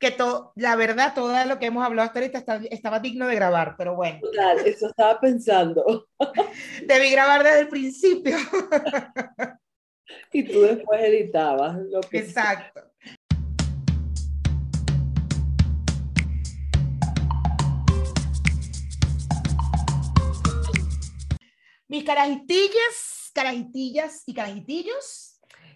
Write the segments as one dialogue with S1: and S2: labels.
S1: que todo, la verdad, todo lo que hemos hablado hasta ahorita estaba digno de grabar, pero bueno.
S2: Total, eso estaba pensando.
S1: Debí grabar desde el principio.
S2: y tú después editabas lo que...
S1: Exacto. Mis carajitillas, carajitillas y carajitillos.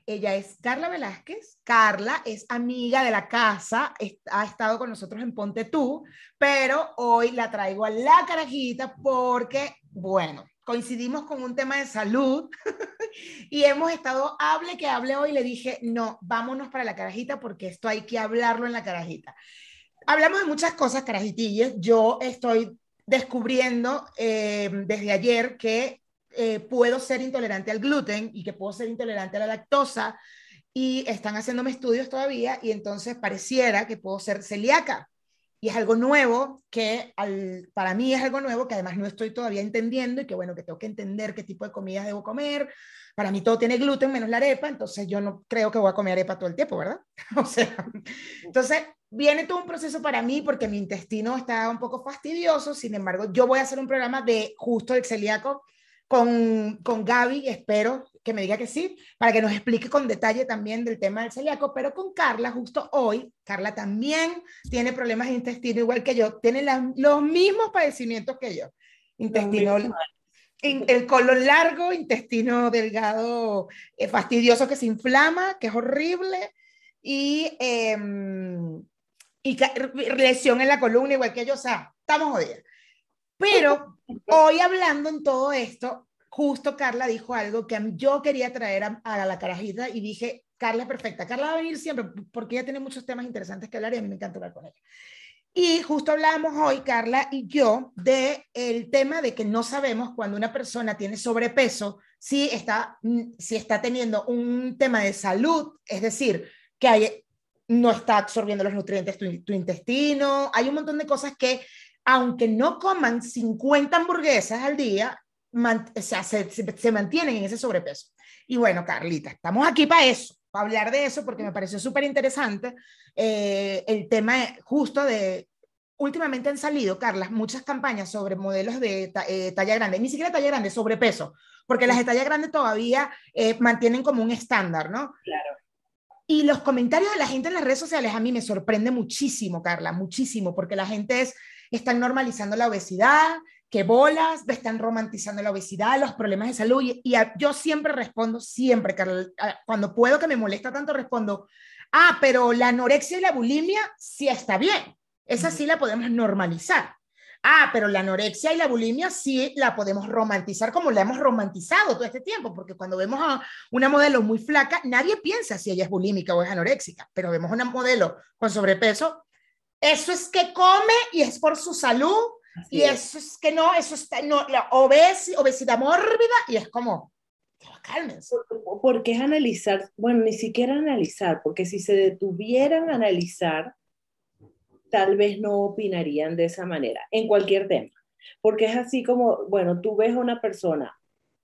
S1: Ella es Carla Velázquez. Carla es amiga de la casa, ha estado con nosotros en Ponte Tú, pero hoy la traigo a la carajita porque, bueno, coincidimos con un tema de salud y hemos estado, hable que hable hoy, le dije, no, vámonos para la carajita porque esto hay que hablarlo en la carajita. Hablamos de muchas cosas, carajitillas. Yo estoy descubriendo eh, desde ayer que eh, puedo ser intolerante al gluten y que puedo ser intolerante a la lactosa y están haciéndome estudios todavía y entonces pareciera que puedo ser celíaca. Y es algo nuevo que para mí es algo nuevo que además no estoy todavía entendiendo y que bueno, que tengo que entender qué tipo de comidas debo comer. Para mí todo tiene gluten menos la arepa, entonces yo no creo que voy a comer arepa todo el tiempo, ¿verdad? o sea, entonces viene todo un proceso para mí porque mi intestino está un poco fastidioso, sin embargo, yo voy a hacer un programa de justo del celíaco con, con Gaby, espero que me diga que sí, para que nos explique con detalle también del tema del celíaco, pero con Carla, justo hoy, Carla también tiene problemas de intestino igual que yo, tiene los mismos padecimientos que yo. Intestino, el colon largo, intestino delgado, eh, fastidioso que se inflama, que es horrible, y, em, y lesión en la columna igual que yo, o sea, estamos jodidos. Pero hoy hablando en todo esto, justo Carla dijo algo que yo quería traer a, la carajita y dije, Carla es perfecta. Carla va a venir siempre porque ella tiene muchos temas interesantes que hablar y a mí me encanta hablar con ella. Y justo hablábamos hoy, Carla y yo, de el tema de que no sabemos cuando una persona tiene sobrepeso si está, si está teniendo un tema de salud, es decir, que hay, no está absorbiendo los nutrientes tu, tu intestino, hay un montón de cosas que aunque no coman 50 hamburguesas al día, se, mantienen en ese sobrepeso. Y bueno, Carlita, estamos aquí para eso, para hablar de eso, porque me pareció súper interesante eh, el tema justo de, últimamente han salido, Carla, muchas campañas sobre modelos de eh, talla grande, ni siquiera talla grande, sobrepeso, porque las de talla grande todavía eh, mantienen como un estándar, ¿no?
S2: Claro.
S1: Y los comentarios de la gente en las redes sociales a mí me sorprende muchísimo, Carla, muchísimo, porque la gente es están normalizando la obesidad, que bolas, están romantizando la obesidad, los problemas de salud. Y, yo siempre respondo, siempre, cuando puedo que me molesta tanto, respondo, ah, pero la anorexia y la bulimia sí está bien. Esa sí la podemos normalizar. Ah, pero la anorexia y la bulimia sí la podemos romantizar como la hemos romantizado todo este tiempo, porque cuando vemos a una modelo muy flaca, nadie piensa si ella es bulímica o es anoréxica, pero vemos una modelo con sobrepeso eso es que come y es por su salud. y eso es que no, eso está, no, la obesidad mórbida y es como, cálmense.
S2: Porque es analizar, bueno, ni siquiera analizar, porque si se detuvieran a analizar, tal vez no opinarían de esa manera, en cualquier tema. Porque es así como, bueno, tú ves a una persona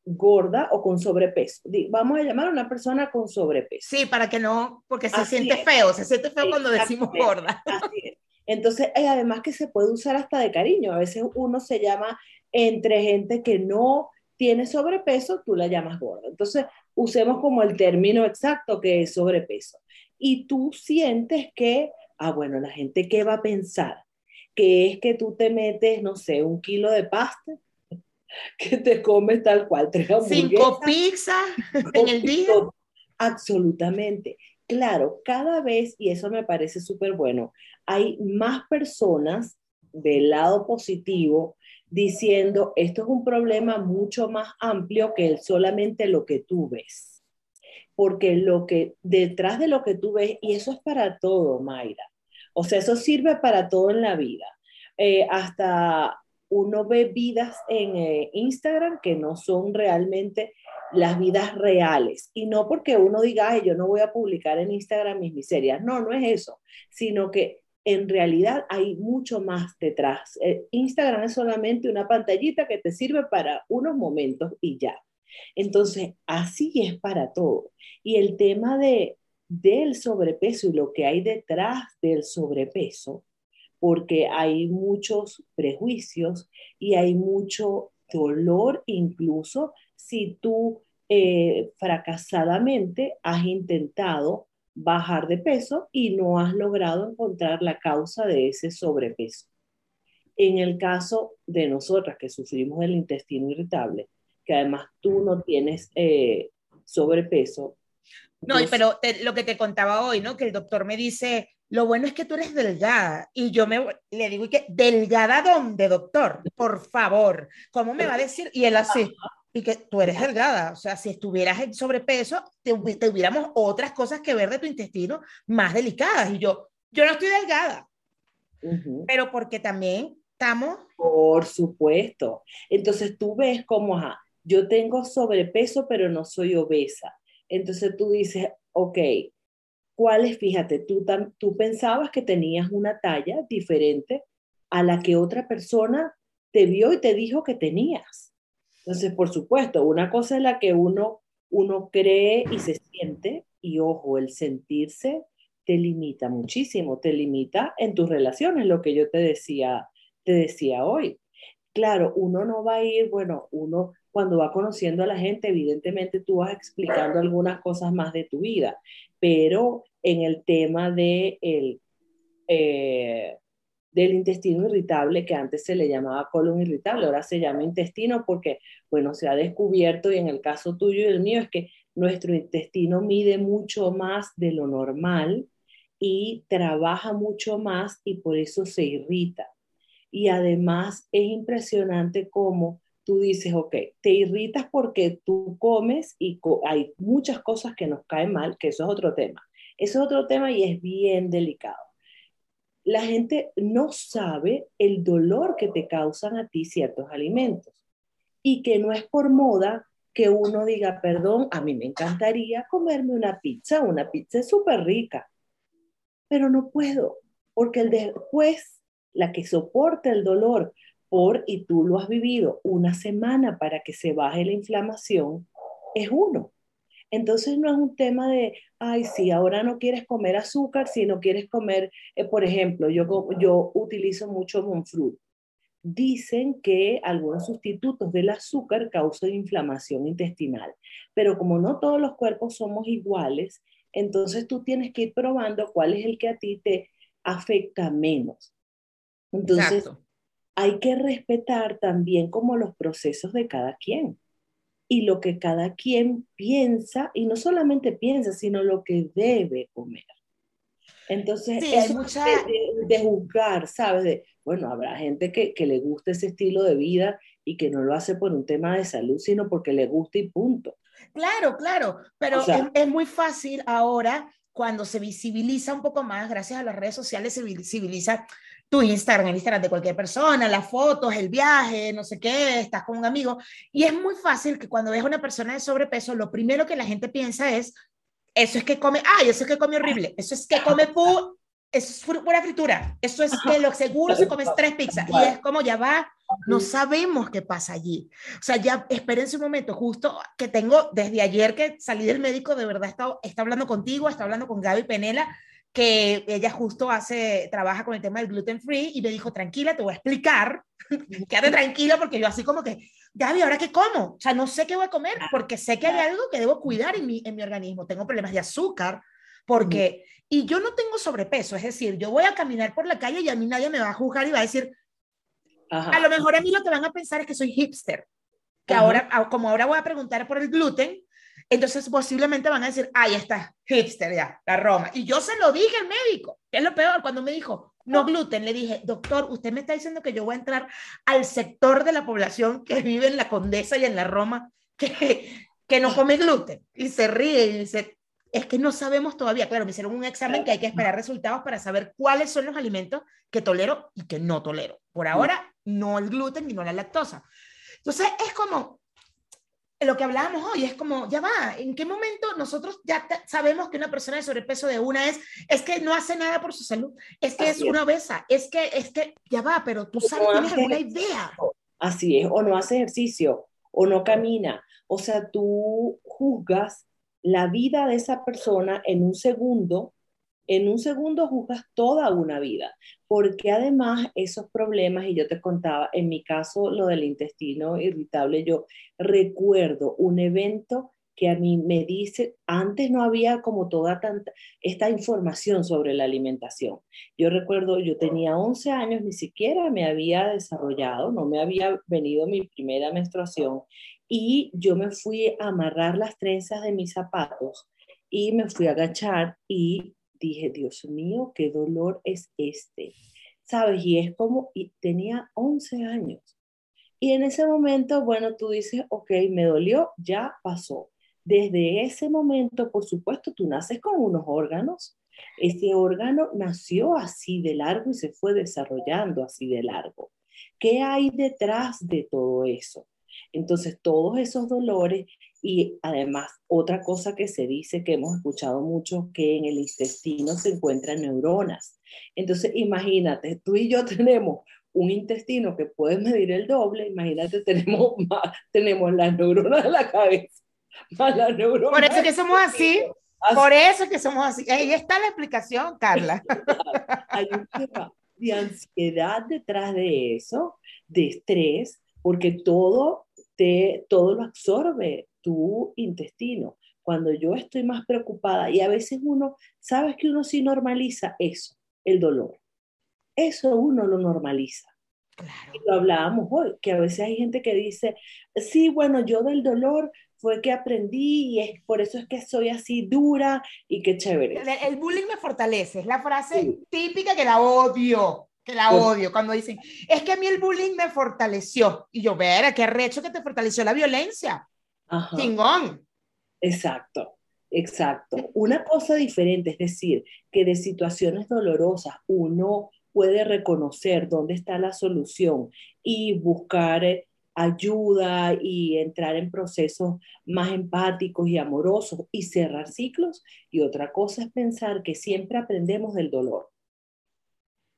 S2: gorda o con sobrepeso. Vamos a llamar a una persona con sobrepeso.
S1: Sí, para que no, porque se siente feo, se siente feo cuando decimos gorda.
S2: Así es. Entonces, además que se puede usar hasta de cariño. A veces uno se llama entre gente que no tiene sobrepeso, tú la llamas gorda. Entonces, usemos como el término exacto que es sobrepeso. Y tú sientes que, ah, bueno, la gente qué va a pensar, que es que tú te metes, no sé, un kilo de pasta, que te comes tal cual, tres
S1: Cinco pizzas en el día.
S2: Absolutamente. Claro, cada vez, y eso me parece súper bueno, hay más personas del lado positivo diciendo, esto es un problema mucho más amplio que solamente lo que tú ves. Porque lo que detrás de lo que tú ves, y eso es para todo, Mayra. O sea, eso sirve para todo en la vida. Eh, hasta uno ve vidas en eh, Instagram que no son realmente las vidas reales. Y no porque uno diga, yo no voy a publicar en Instagram mis miserias. No, no es eso, sino que en realidad hay mucho más detrás. Eh, Instagram es solamente una pantallita que te sirve para unos momentos y ya. Entonces, así es para todo. Y el tema de, del sobrepeso y lo que hay detrás del sobrepeso, porque hay muchos prejuicios y hay mucho dolor incluso si tú eh, fracasadamente has intentado bajar de peso y no has logrado encontrar la causa de ese sobrepeso. En el caso de nosotras que sufrimos del intestino irritable, que además tú no tienes eh, sobrepeso.
S1: No, pero lo que te contaba hoy, ¿no? Que el doctor me dice, lo bueno es que tú eres delgada. Y yo me, le digo, ¿y ¿delgada dónde, doctor? Por favor, ¿cómo me va a decir? Y él así, y que tú eres delgada. O sea, si estuvieras en sobrepeso, te, tuviéramos otras cosas que ver de tu intestino más delicadas. Y yo, yo no estoy delgada. Pero porque también estamos...
S2: Por supuesto. Entonces tú ves como, ajá, yo tengo sobrepeso, pero no soy obesa. Entonces tú dices, ok, ¿cuál es? Fíjate, tú, tú pensabas que tenías una talla diferente a la que otra persona te vio y te dijo que tenías. Entonces, por supuesto, una cosa es la que uno, uno cree y se siente, y ojo, el sentirse te limita muchísimo, te limita en tus relaciones, lo que yo te decía, te decía hoy. Claro, uno no va a ir, bueno, uno cuando va conociendo a la gente, evidentemente tú vas explicando algunas cosas más de tu vida, pero en el tema de el, eh, del intestino irritable, que antes se le llamaba colon irritable, ahora se llama intestino porque, bueno, se ha descubierto y en el caso tuyo y el mío es que nuestro intestino mide mucho más de lo normal y trabaja mucho más y por eso se irrita. Y además es impresionante cómo tú dices, ok, te irritas porque tú comes y hay muchas cosas que nos caen mal, que eso es otro tema. Eso es otro tema y es bien delicado. La gente no sabe el dolor que te causan a ti ciertos alimentos y que no es por moda que uno diga, perdón, a mí me encantaría comerme una pizza, una pizza es súper rica, pero no puedo, porque el después, la que soporta el dolor por, y tú lo has vivido, una semana para que se baje la inflamación, es uno. Entonces no es un tema de, ay, sí, ahora no quieres comer azúcar, si no quieres comer, eh, por ejemplo, yo, yo utilizo mucho Monfruit. Dicen que algunos sustitutos del azúcar causan inflamación intestinal, pero como no todos los cuerpos somos iguales, entonces tú tienes que ir probando cuál es el que a ti te afecta menos. Entonces, hay que respetar también como los procesos de cada quien y lo que cada quien piensa, y no solamente piensa, sino lo que debe comer. Entonces, es mucha... de, juzgar, ¿sabes? De, bueno, habrá gente que, que, le gusta ese estilo de vida y que no lo hace por un tema de salud, sino porque le gusta y punto.
S1: Claro, claro, pero es, es, muy fácil ahora cuando se visibiliza un poco más, gracias a las redes sociales, se visibiliza tu Instagram, el Instagram de cualquier persona, las fotos, el viaje, no sé qué, estás con un amigo. Y es muy fácil que cuando ves a una persona de sobrepeso, lo primero que la gente piensa es, eso es que come, ay, eso es que come horrible, eso es que come pu eso es pura fritura, eso es que lo seguro se comes tres pizzas. Y es como ya va, no sabemos qué pasa allí. O sea, ya espérense un momento, justo que tengo desde ayer que salí del médico, de verdad está, está hablando contigo, está hablando con Gaby Penela, que ella justo hace, trabaja con el tema del gluten free y me dijo, tranquila, te voy a explicar, quédate tranquila porque yo así como que, Gaby, ¿ahora qué como? O sea, no sé qué voy a comer porque sé que hay algo que debo cuidar en mi, en mi organismo. Tengo problemas de azúcar porque, y yo no tengo sobrepeso, es decir, yo voy a caminar por la calle y a mí nadie me va a juzgar y va a decir, a lo mejor a mí lo que van a pensar es que soy hipster, que ahora, como ahora voy a preguntar por el gluten, entonces posiblemente van a decir, ahí está, hipster ya, la Roma. Y yo se lo dije al médico, que es lo peor, cuando me dijo, no gluten, le dije, doctor, usted me está diciendo que yo voy a entrar al sector de la población que vive en la Condesa y en la Roma, que, que no come gluten. Y se ríe y dice, es que no sabemos todavía. Claro, me hicieron un examen que hay que esperar resultados para saber cuáles son los alimentos que tolero y que no tolero. Por ahora, no el gluten ni no la lactosa. Entonces, es como, lo que hablábamos hoy es como, ya va, ¿en qué momento nosotros ya sabemos que una persona de sobrepeso de una es, es que no hace nada por su salud, es que es una obesa, es que, es que, ya va, pero tú sabes, tienes alguna idea.
S2: Así es, o no hace ejercicio, o no camina, o sea, tú juzgas la vida de esa persona en un segundo, en un segundo juzgas toda una vida, porque además esos problemas, y yo te contaba, en mi caso lo del intestino irritable, yo recuerdo un evento que a mí me dice, antes no había como toda tanta, esta información sobre la alimentación. Yo recuerdo, yo tenía 11 años, ni siquiera me había desarrollado, no me había venido mi primera menstruación y yo me fui a amarrar las trenzas de mis zapatos y me fui a agachar y dije, Dios mío, qué dolor es este. ¿Sabes? Y es como, y tenía 11 años. Y en ese momento, bueno, tú dices, ok, me dolió, ya pasó. Desde ese momento, por supuesto, tú naces con unos órganos. Ese órgano nació así de largo y se fue desarrollando así de largo. ¿Qué hay detrás de todo eso? Entonces, todos esos dolores y además otra cosa que se dice que hemos escuchado mucho, que en el intestino se encuentran neuronas. Entonces, imagínate, tú y yo tenemos un intestino que puede medir el doble, imagínate, tenemos, más, tenemos las neuronas de la cabeza
S1: por eso que somos así. Por eso que somos así. Ahí está la explicación, Carla.
S2: Hay un tema de ansiedad detrás de eso, de estrés, porque todo, te, todo lo absorbe tu intestino. Cuando yo estoy más preocupada y a veces uno, sabes que uno sí normaliza eso, el dolor. Eso uno lo normaliza. Claro. Y lo hablábamos hoy, que a veces hay gente que dice, sí, bueno, yo del dolor fue que aprendí y es por eso es que soy así dura y qué chévere.
S1: El, bullying me fortalece, es la frase típica que la odio, que la odio cuando dicen, es que a mí el bullying me fortaleció. Y yo, ver, qué recho que te fortaleció la violencia. Ajá. Chingón.
S2: Exacto. Exacto. Una cosa diferente, es decir, que de situaciones dolorosas uno puede reconocer dónde está la solución y buscar eh, ayuda y entrar en procesos más empáticos y amorosos y cerrar ciclos. Y otra cosa es pensar que siempre aprendemos del dolor.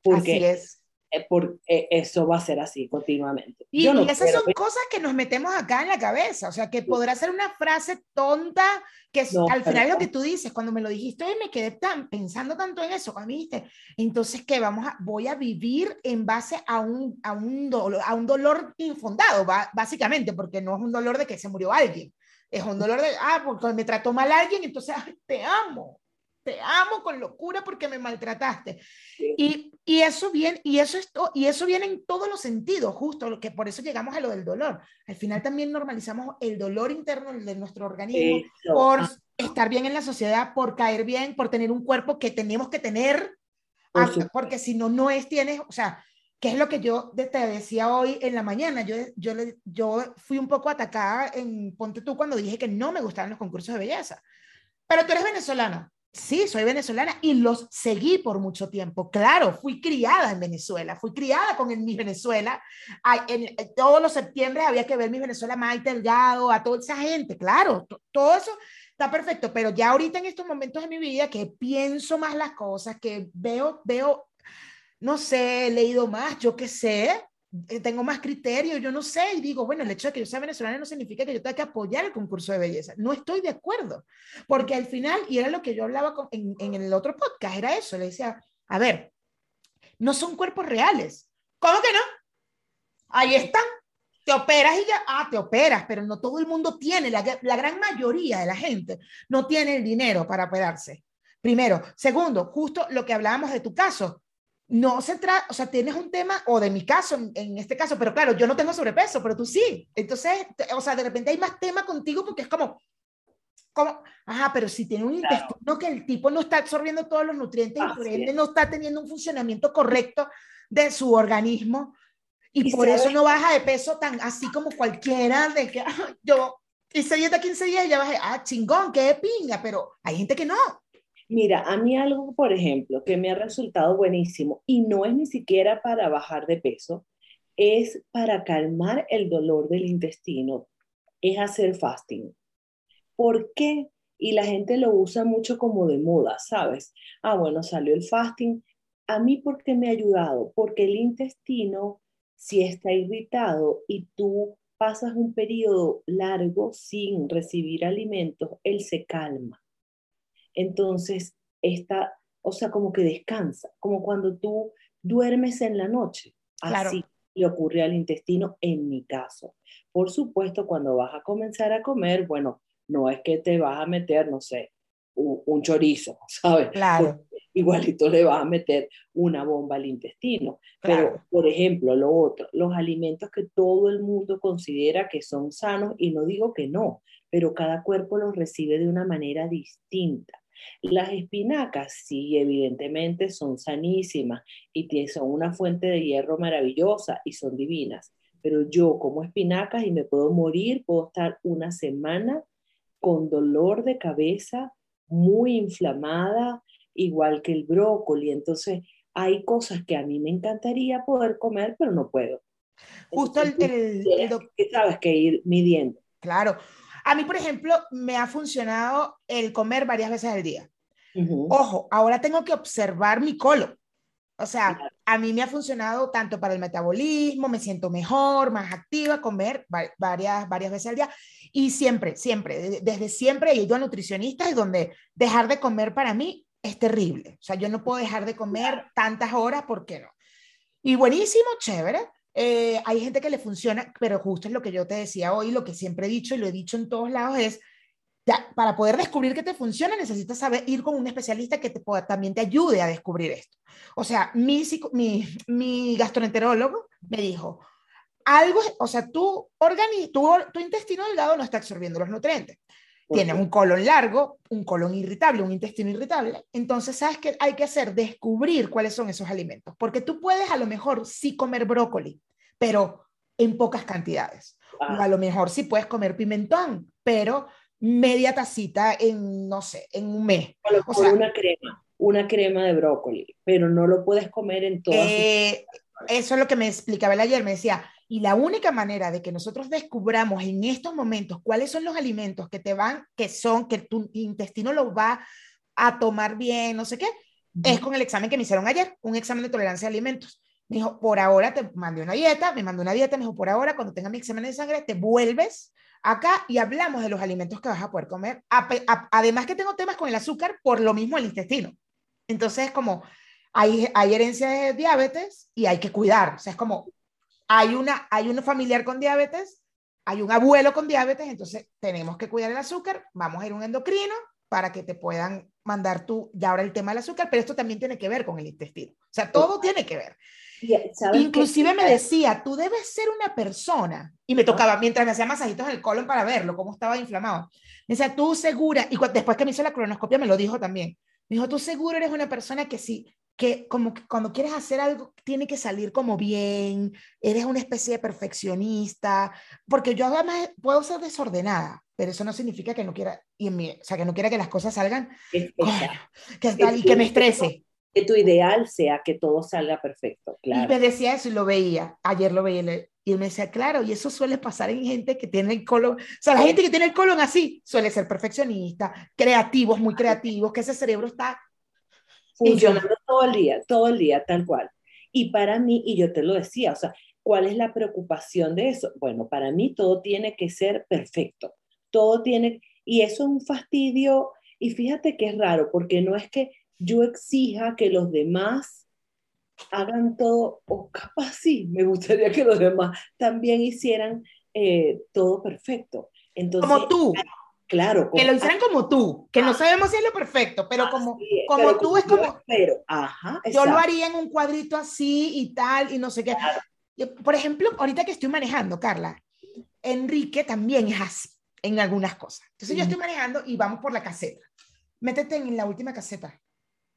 S2: Porque Así es. Eh, por, eh, eso va a ser así continuamente.
S1: Y, esas son cosas que nos metemos acá en la cabeza, o sea, que podrá ser una frase tonta, que al final lo que tú dices, cuando me lo dijiste hoy me quedé tan, pensando tanto en eso, cuando dijiste, entonces que vamos a, voy a vivir en base a un, a un, dolor, a un dolor infundado, básicamente, porque no es un dolor de que se murió alguien, es un dolor de, ah, porque me trató mal alguien, entonces, te amo, te amo con locura porque me maltrataste. Y, y, eso viene, y, eso es y eso viene en todos los sentidos, justo, lo que por eso llegamos a lo del dolor. Al final también normalizamos el dolor interno de nuestro organismo por ah. estar bien en la sociedad, por caer bien, por tener un cuerpo que tenemos que tener, ah, porque si no, no es, tienes, o sea, ¿qué es lo que yo te decía hoy en la mañana? Yo, yo, yo fui un poco atacada en Ponte tú cuando dije que no me gustaban los concursos de belleza. Pero tú eres venezolano Sí, soy venezolana y los seguí por mucho tiempo. Claro, fui criada en Venezuela, fui criada con el Mi Venezuela. En, todos los septiembre había que ver Mi Venezuela, Maite Delgado, a toda esa gente. Claro, todo eso está perfecto, pero ya ahorita en estos momentos de mi vida que pienso más las cosas, que veo, veo, no sé, he leído más, yo qué sé, eh, tengo más criterio, yo no sé, y digo, bueno, el hecho de que yo sea venezolana no significa que yo tenga que apoyar el concurso de belleza. No estoy de acuerdo, porque al final, y era lo que yo hablaba en, en el otro podcast, era eso, le decía, a ver, no son cuerpos reales. ¿Cómo que no? Ahí están. Te operas y ya, ah, te operas, pero no todo el mundo tiene, la, la gran mayoría de la gente no tiene el dinero para operarse. Primero. Segundo, justo lo que hablábamos de tu caso, no se trata, o sea, tienes un tema, o de mi caso, en, este caso, pero claro, yo no tengo sobrepeso, pero tú sí. Entonces, o sea, de repente hay más tema contigo porque es como, como, ajá, pero si tiene un intestino que el tipo no está absorbiendo todos los nutrientes y por ende no está teniendo un funcionamiento correcto de su organismo y, por eso no baja de peso tan así como cualquiera de que yo hice dieta 15 días y ya bajé, ah, chingón, qué pinga, pero hay gente que no.
S2: Mira, a mí algo, por ejemplo, que me ha resultado buenísimo y no es ni siquiera para bajar de peso, es para calmar el dolor del intestino, es hacer fasting. ¿Por qué? Y la gente lo usa mucho como de moda, ¿sabes? Ah, bueno, salió el fasting. A mí, ¿por qué me ha ayudado? Porque el intestino, si está irritado y tú pasas un periodo largo sin recibir alimentos, él se calma. Entonces, está, o sea, como que descansa, como cuando tú duermes en la noche. Así le ocurre al intestino en mi caso. Por supuesto, cuando vas a comenzar a comer, bueno, no es que te vas a meter, no sé, un, chorizo, ¿sabes?
S1: Claro.
S2: igualito le vas a meter una bomba al intestino. Pero, por ejemplo, lo otro, los alimentos que todo el mundo considera que son sanos, y no digo que no, pero cada cuerpo los recibe de una manera distinta. Las espinacas, sí, evidentemente son sanísimas y son una fuente de hierro maravillosa y son divinas. Pero yo como espinacas y me puedo morir, puedo estar una semana con dolor de cabeza, muy inflamada, igual que el brócoli. Entonces, hay cosas que a mí me encantaría poder comer, pero no puedo.
S1: Justo el,
S2: que sabes que ir midiendo.
S1: Claro. A mí, por ejemplo, me ha funcionado el comer varias veces al día. Ojo, ahora tengo que observar mi colon. O sea, a mí me ha funcionado tanto para el metabolismo, me siento mejor, más activa, comer varias, varias veces al día. Y siempre, siempre, desde siempre he ido a nutricionistas y donde dejar de comer para mí es terrible. O sea, yo no puedo dejar de comer tantas horas, ¿por qué no? Y buenísimo, chévere. Eh, hay gente que le funciona, pero justo es lo que yo te decía hoy, lo que siempre he dicho y lo he dicho en todos lados es, ya, para poder descubrir que te funciona, necesitas saber ir con un especialista que te pueda, también te ayude a descubrir esto. O sea, mi, gastroenterólogo me dijo, algo, o sea, tu, organi tu, tu intestino delgado no está absorbiendo los nutrientes. Tiene un colon largo, un colon irritable, un intestino irritable. Entonces, ¿sabes qué hay que hacer? Descubrir cuáles son esos alimentos. Porque tú puedes a lo mejor sí comer brócoli, pero en pocas cantidades. O a lo mejor sí puedes comer pimentón, pero media tacita en, no sé, en un mes.
S2: O, sea, una crema, una crema de brócoli, pero no lo puedes comer en todas.
S1: Eh, eso es lo que me explicaba él ayer, me decía, y la única manera de que nosotros descubramos en estos momentos cuáles son los alimentos que te van, que son, que tu intestino lo va a tomar bien, no sé qué, es con el examen que me hicieron ayer, un examen de tolerancia a alimentos. Me dijo, por ahora te mandé una dieta, me mandó una dieta, me dijo, por ahora, cuando tenga mi examen de sangre, te vuelves acá y hablamos de los alimentos que vas a poder comer. además que tengo temas con el azúcar por lo mismo el intestino. Entonces, como hay, hay herencia de diabetes y hay que cuidar. O sea, es como, hay una, hay un familiar con diabetes, hay un abuelo con diabetes, entonces tenemos que cuidar el azúcar, vamos a ir a un endocrino para que te puedan mandar tú, ya ahora el tema del azúcar, pero esto también tiene que ver con el intestino. O sea, todo tiene que ver. Inclusive me decía, tú debes ser una persona, y me tocaba, mientras me hacía masajitos en el colon para verlo, cómo estaba inflamado, me decía, tú segura, y después que me hizo la cronoscopia me lo dijo también, me dijo, tú seguro eres una persona que sí, que como que cuando quieres hacer algo tiene que salir como bien, eres una especie de perfeccionista, porque yo además puedo ser desordenada, pero eso no significa que no quiera, y en o sea, que no quiera que las cosas salgan, que, y que me estrese.
S2: Que tu ideal sea que todo salga perfecto, claro.
S1: Y me decía eso y lo veía, ayer lo veía y me decía, claro, y eso suele pasar en gente que tiene el colon, o sea, la gente que tiene el colon así suele ser perfeccionista, creativos, muy creativos, que ese cerebro está
S2: funcionando todo el día, todo el día, tal cual. Y para mí, y yo te lo decía, o sea, ¿cuál es la preocupación de eso? Bueno, para mí todo tiene que ser perfecto, todo tiene, y eso es un fastidio, y fíjate que es raro, porque no es que yo exija que los demás hagan todo, o capaz sí, me gustaría que los demás también hicieran eh, todo perfecto. Entonces,
S1: como tú.
S2: Claro.
S1: que lo hicieran como tú, que no ah. sabemos si es lo perfecto, pero como, como tú es como...
S2: Pero, ajá,
S1: yo lo haría en un cuadrito así y tal, y no sé qué. Por ejemplo, ahorita que estoy manejando, Carla, Enrique también es así en algunas cosas. Entonces yo estoy manejando y vamos por la caseta. Métete en la última caseta.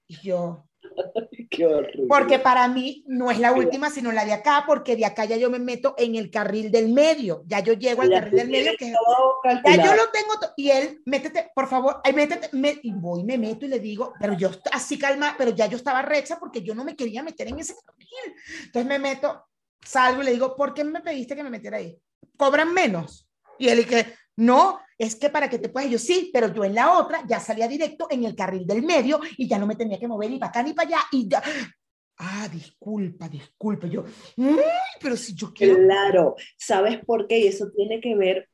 S1: Y yo, porque para mí no es la última, sino la de acá, porque de acá ya yo me meto en el carril del medio. Ya yo llego al carril del medio. Que, ya yo lo tengo. Y él, métete, por favor, ahí métete. Me, y voy, me meto y le digo, pero yo así calma, pero ya yo estaba recha porque yo no me quería meter en ese carril. Entonces me meto, salgo y le digo, ¿por qué me pediste que me metiera ahí? ¿Cobran menos? Y él dice, no, es que para que te puedas, yo sí, pero yo en la otra ya salía directo en el carril del medio y ya no me tenía que mover ni para acá ni para allá y ya. Ah, disculpa, disculpa. Yo, pero si yo quiero.
S2: Claro, ¿sabes por qué? Y eso tiene que ver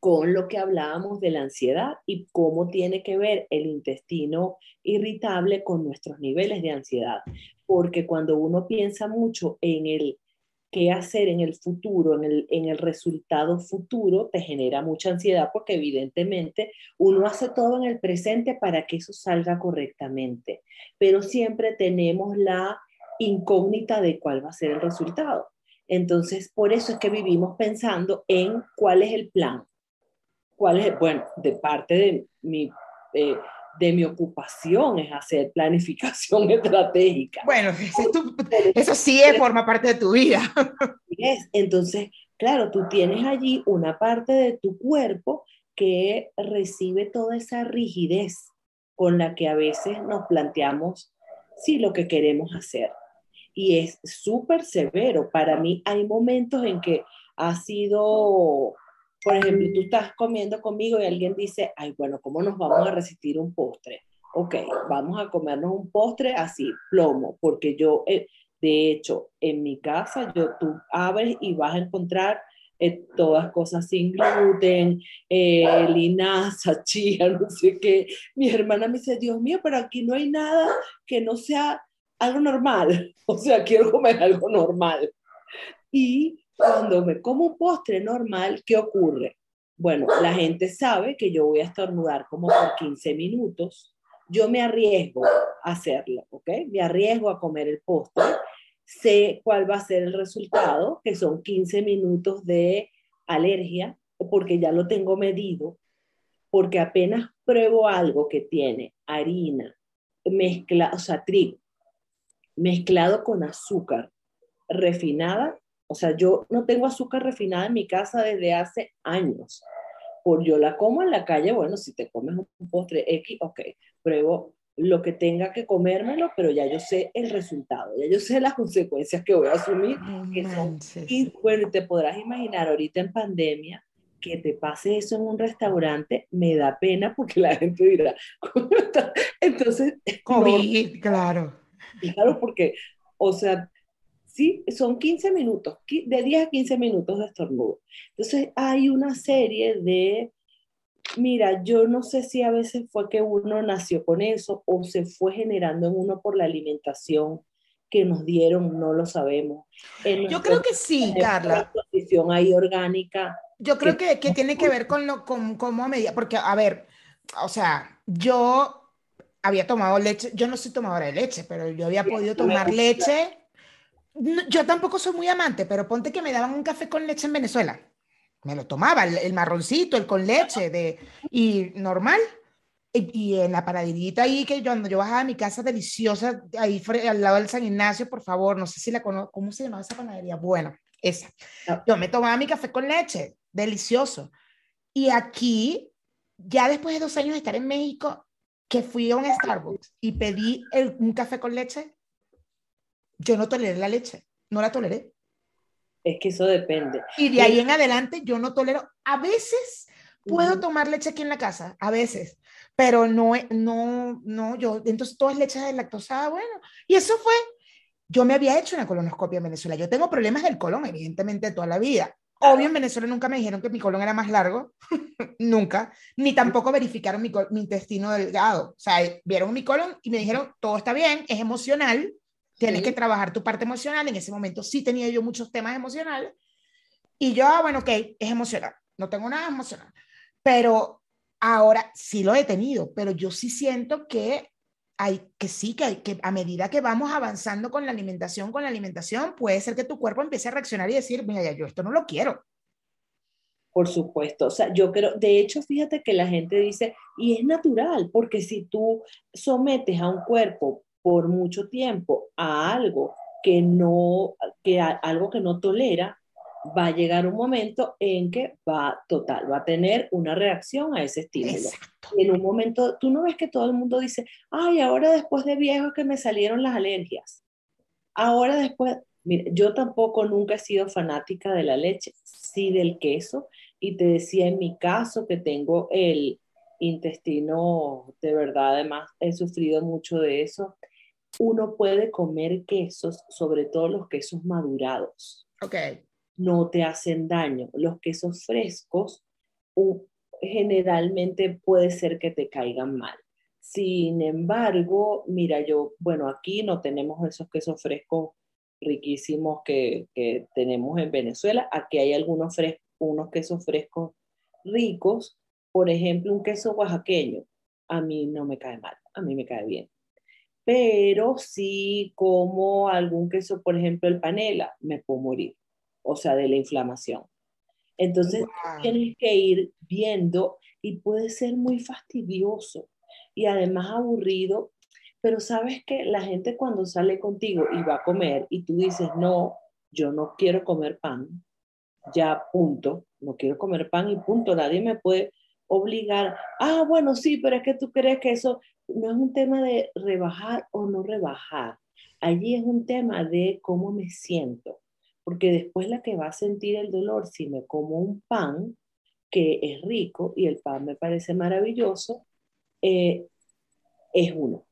S2: con lo que hablábamos de la ansiedad y cómo tiene que ver el intestino irritable con nuestros niveles de ansiedad. Porque cuando uno piensa mucho en el qué hacer en el futuro, en el, en el resultado futuro, te genera mucha ansiedad porque evidentemente uno hace todo en el presente para que eso salga correctamente, pero siempre tenemos la incógnita de cuál va a ser el resultado. Entonces, por eso es que vivimos pensando en cuál es el plan. ¿Cuál es, bueno, de parte de mi eh, de mi ocupación es hacer planificación estratégica.
S1: Bueno, eso sí es, forma parte de tu vida.
S2: Es. Entonces, claro, tú tienes allí una parte de tu cuerpo que recibe toda esa rigidez con la que a veces nos planteamos sí lo que queremos hacer. Y es súper severo. Para mí hay momentos en que ha sido por ejemplo, tú estás comiendo conmigo y alguien dice, ay, bueno, ¿cómo nos vamos a resistir un postre? Ok, vamos a comernos un postre así, plomo, porque yo, eh, de hecho, en mi casa, yo, tú abres y vas a encontrar eh, todas cosas sin gluten, eh, linaza, chía, no sé qué. Mi hermana me dice, Dios mío, pero aquí no hay nada que no sea algo normal. O sea, quiero comer algo normal. Y cuando me como un postre normal, ¿qué ocurre? Bueno, la gente sabe que yo voy a estornudar como por 15 minutos. Yo me arriesgo a hacerlo, ¿ok? Me arriesgo a comer el postre. Sé cuál va a ser el resultado, que son 15 minutos de alergia, porque ya lo tengo medido, porque apenas pruebo algo que tiene harina, mezcla, o sea, trigo, mezclado con azúcar refinada, o sea, yo no tengo azúcar refinada en mi casa desde hace años. Por yo la como en la calle, bueno, si te comes un postre X, ok, pruebo lo que tenga que comérmelo, pero ya yo sé el resultado, ya yo sé las consecuencias que voy a asumir. y bueno, te podrás imaginar ahorita en pandemia que te pase eso en un restaurante, me da pena porque la gente dirá, entonces...
S1: COVID, claro.
S2: Claro, porque, o sea, ¿sí? Son 15 minutos, de 10 a 15 minutos de estornudo. Entonces hay una serie de, mira, yo no sé si a veces fue que uno nació con eso o se fue generando en uno por la alimentación que nos dieron, no lo sabemos.
S1: yo creo que sí, Carla.
S2: posición ahí orgánica.
S1: Yo creo que, que, tiene que ver con lo con cómo medida, porque a ver, o sea, yo había tomado leche, yo no soy tomadora de leche, pero yo había podido tomar leche yo tampoco soy muy amante, pero ponte que me daban un café con leche en Venezuela. Me lo tomaba, el, marroncito, el con leche, de, y normal. Y, en la paradirita ahí, que yo, cuando yo bajaba a mi casa deliciosa, ahí al lado del San Ignacio, por favor, no sé si la conozco, ¿cómo se llamaba esa panadería? Bueno, esa. Yo me tomaba mi café con leche, delicioso. Y aquí, ya después de dos años de estar en México, que fui a un Starbucks y pedí un café con leche, yo no toleré la leche, no la toleré.
S2: Es que eso depende.
S1: Y de ahí en adelante yo no tolero. A veces puedo tomar leche aquí en la casa, a veces, pero no, no, no, yo, entonces todo es leche de lactosa, bueno. Y eso fue, yo me había hecho una colonoscopia en Venezuela. Yo tengo problemas del colon, evidentemente, toda la vida. Obvio, en Venezuela nunca me dijeron que mi colon era más largo, nunca, ni tampoco verificaron mi, mi, intestino delgado. O sea, vieron mi colon y me dijeron, todo está bien, es emocional, Tienes que trabajar tu parte emocional. En ese momento sí tenía yo muchos temas emocionales. Y yo, ah, bueno, ok, es emocional. No tengo nada emocional. Pero ahora sí lo he tenido, pero yo sí siento que hay que sí, que, hay, que a medida que vamos avanzando con la alimentación, con la alimentación, puede ser que tu cuerpo empiece a reaccionar y decir, mira, ya yo esto no lo quiero.
S2: Por supuesto, o sea, yo creo, de hecho, fíjate que la gente dice, y es natural, porque si tú sometes a un cuerpo por mucho tiempo a algo que no, que algo que no tolera, va a llegar un momento en que va total, va a tener una reacción a ese estímulo. En un momento, tú no ves que todo el mundo dice, ay, ahora después de viejo que me salieron las alergias. Ahora después, mira, yo tampoco nunca he sido fanática de la leche, sí del queso, y te decía en mi caso que tengo el intestino, de verdad, además he sufrido mucho de eso uno puede comer quesos, sobre todo los quesos madurados.
S1: Ok.
S2: No te hacen daño. Los quesos frescos generalmente puede ser que te caigan mal. Sin embargo, mira, yo, bueno, aquí no tenemos esos quesos frescos riquísimos que, tenemos en Venezuela. Aquí hay algunos unos quesos frescos ricos. Por ejemplo, un queso oaxaqueño. A mí no me cae mal, a mí me cae bien. Pero sí como algún queso, por ejemplo, el panela, me puedo morir. O sea, de la inflamación. Entonces, tienes que ir viendo y puede ser muy fastidioso y además aburrido, pero sabes que la gente cuando sale contigo y va a comer y tú dices, no, yo no quiero comer pan, ya punto, no quiero comer pan y punto, nadie me puede obligar, ah, bueno, sí, pero es que tú crees que eso no es un tema de rebajar o no rebajar, allí es un tema de cómo me siento porque después la que va a sentir el dolor si me como un pan que es rico y el pan me parece maravilloso, eh, es uno.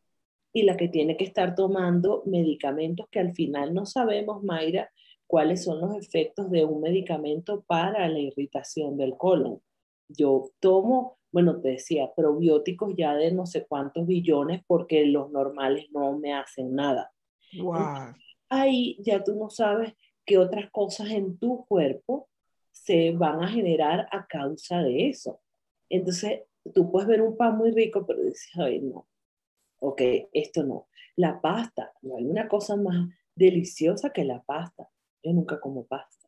S2: Y la que tiene que estar tomando medicamentos que al final no sabemos, Mayra, cuáles son los efectos de un medicamento para la irritación del colon. Yo tomo, bueno, te decía, probióticos ya de no sé cuántos billones porque los normales no me hacen nada. Ahí ya tú no sabes que otras cosas en tu cuerpo se van a generar a causa de eso. Entonces, tú puedes ver un pan muy rico, pero dices, ay, no, ok, esto no. La pasta, no hay una cosa más deliciosa que la pasta. Yo nunca como pasta.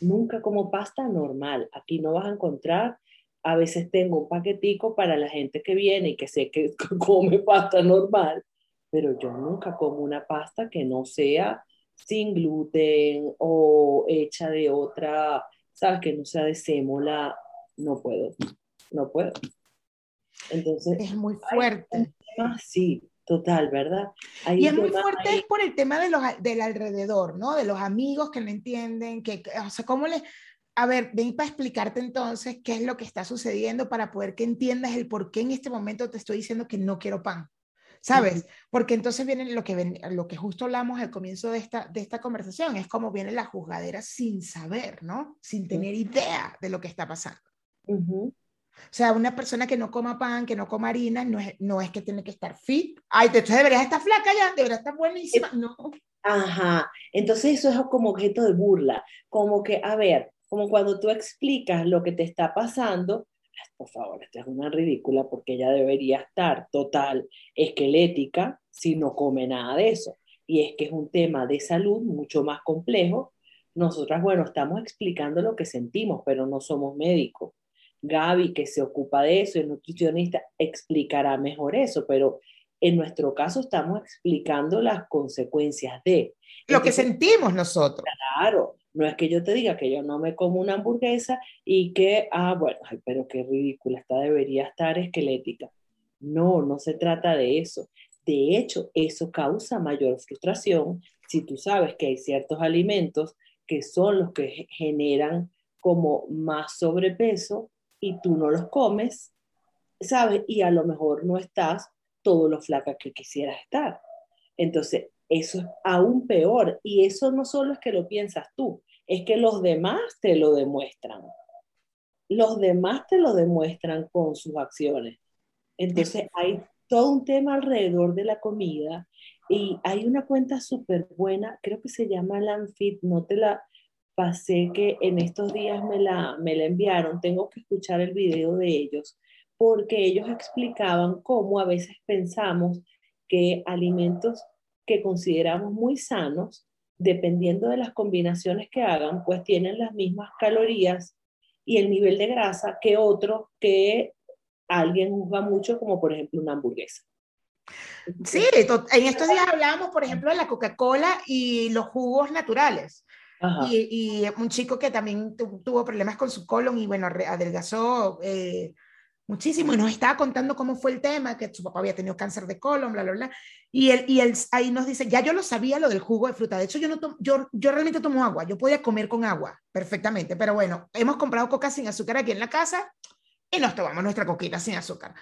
S2: Nunca como pasta normal. Aquí no vas a encontrar, a veces tengo un paquetico para la gente que viene y que sé que come pasta normal, pero yo nunca como una pasta que no sea sin gluten o hecha de otra, sabes, que no sea de sémola, no puedo, no puedo. Entonces,
S1: es muy fuerte.
S2: sí, total, ¿verdad?
S1: y es muy fuerte es por el tema de los, del alrededor, ¿no? De los amigos que no entienden, que, o sea, ¿cómo le... A ver, ven para explicarte entonces qué es lo que está sucediendo para poder que entiendas el por qué en este momento te estoy diciendo que no quiero pan. ¿sabes? Porque entonces viene lo que, lo que justo hablamos al comienzo de esta, de esta conversación, es como viene la juzgadera sin saber, ¿no? Sin tener idea de lo que está pasando. O sea, una persona que no coma pan, que no coma harina, no es, no es que tiene que estar fit. Ay, entonces deberías estar flaca ya, deberías estar buenísima. No.
S2: Ajá, entonces eso es como objeto de burla, como que, a ver, como cuando tú explicas lo que te está pasando, por favor, esta es una ridícula porque ella debería estar total esquelética si no come nada de eso. Y es que es un tema de salud mucho más complejo. Nosotras, bueno, estamos explicando lo que sentimos, pero no somos médicos. Gaby, que se ocupa de eso, el nutricionista, explicará mejor eso, pero en nuestro caso estamos explicando las consecuencias de...
S1: Lo que sentimos nosotros.
S2: Claro, no es que yo te diga que yo no me como una hamburguesa y que, ah, bueno, pero qué ridícula, esta debería estar esquelética. No, no se trata de eso. De hecho, eso causa mayor frustración si tú sabes que hay ciertos alimentos que son los que generan como más sobrepeso y tú no los comes, ¿sabes? Y a lo mejor no estás todo lo flaca que quisieras estar. Entonces, eso es aún peor. Y eso no solo es que lo piensas tú, es que los demás te lo demuestran. Los demás te lo demuestran con sus acciones. Entonces hay todo un tema alrededor de la comida y hay una cuenta súper buena, creo que se llama Lanfit, no te la pasé que en estos días me la, me la enviaron, tengo que escuchar el video de ellos, porque ellos explicaban cómo a veces pensamos que alimentos que consideramos muy sanos, dependiendo de las combinaciones que hagan, pues tienen las mismas calorías y el nivel de grasa que otros que alguien juzga mucho, como por ejemplo una hamburguesa.
S1: Sí, en estos días hablábamos, por ejemplo, de la Coca-Cola y los jugos naturales. Y, y, un chico que también tuvo problemas con su colon y bueno, adelgazó eh, muchísimo y nos estaba contando cómo fue el tema, que su papá había tenido cáncer de colon, bla, bla, bla. Y él, y él ahí nos dice, ya yo lo sabía lo del jugo de fruta, de hecho yo, no yo, yo realmente tomo agua, yo podía comer con agua perfectamente, pero bueno, hemos comprado coca sin azúcar aquí en la casa y nos tomamos nuestra coquita sin azúcar.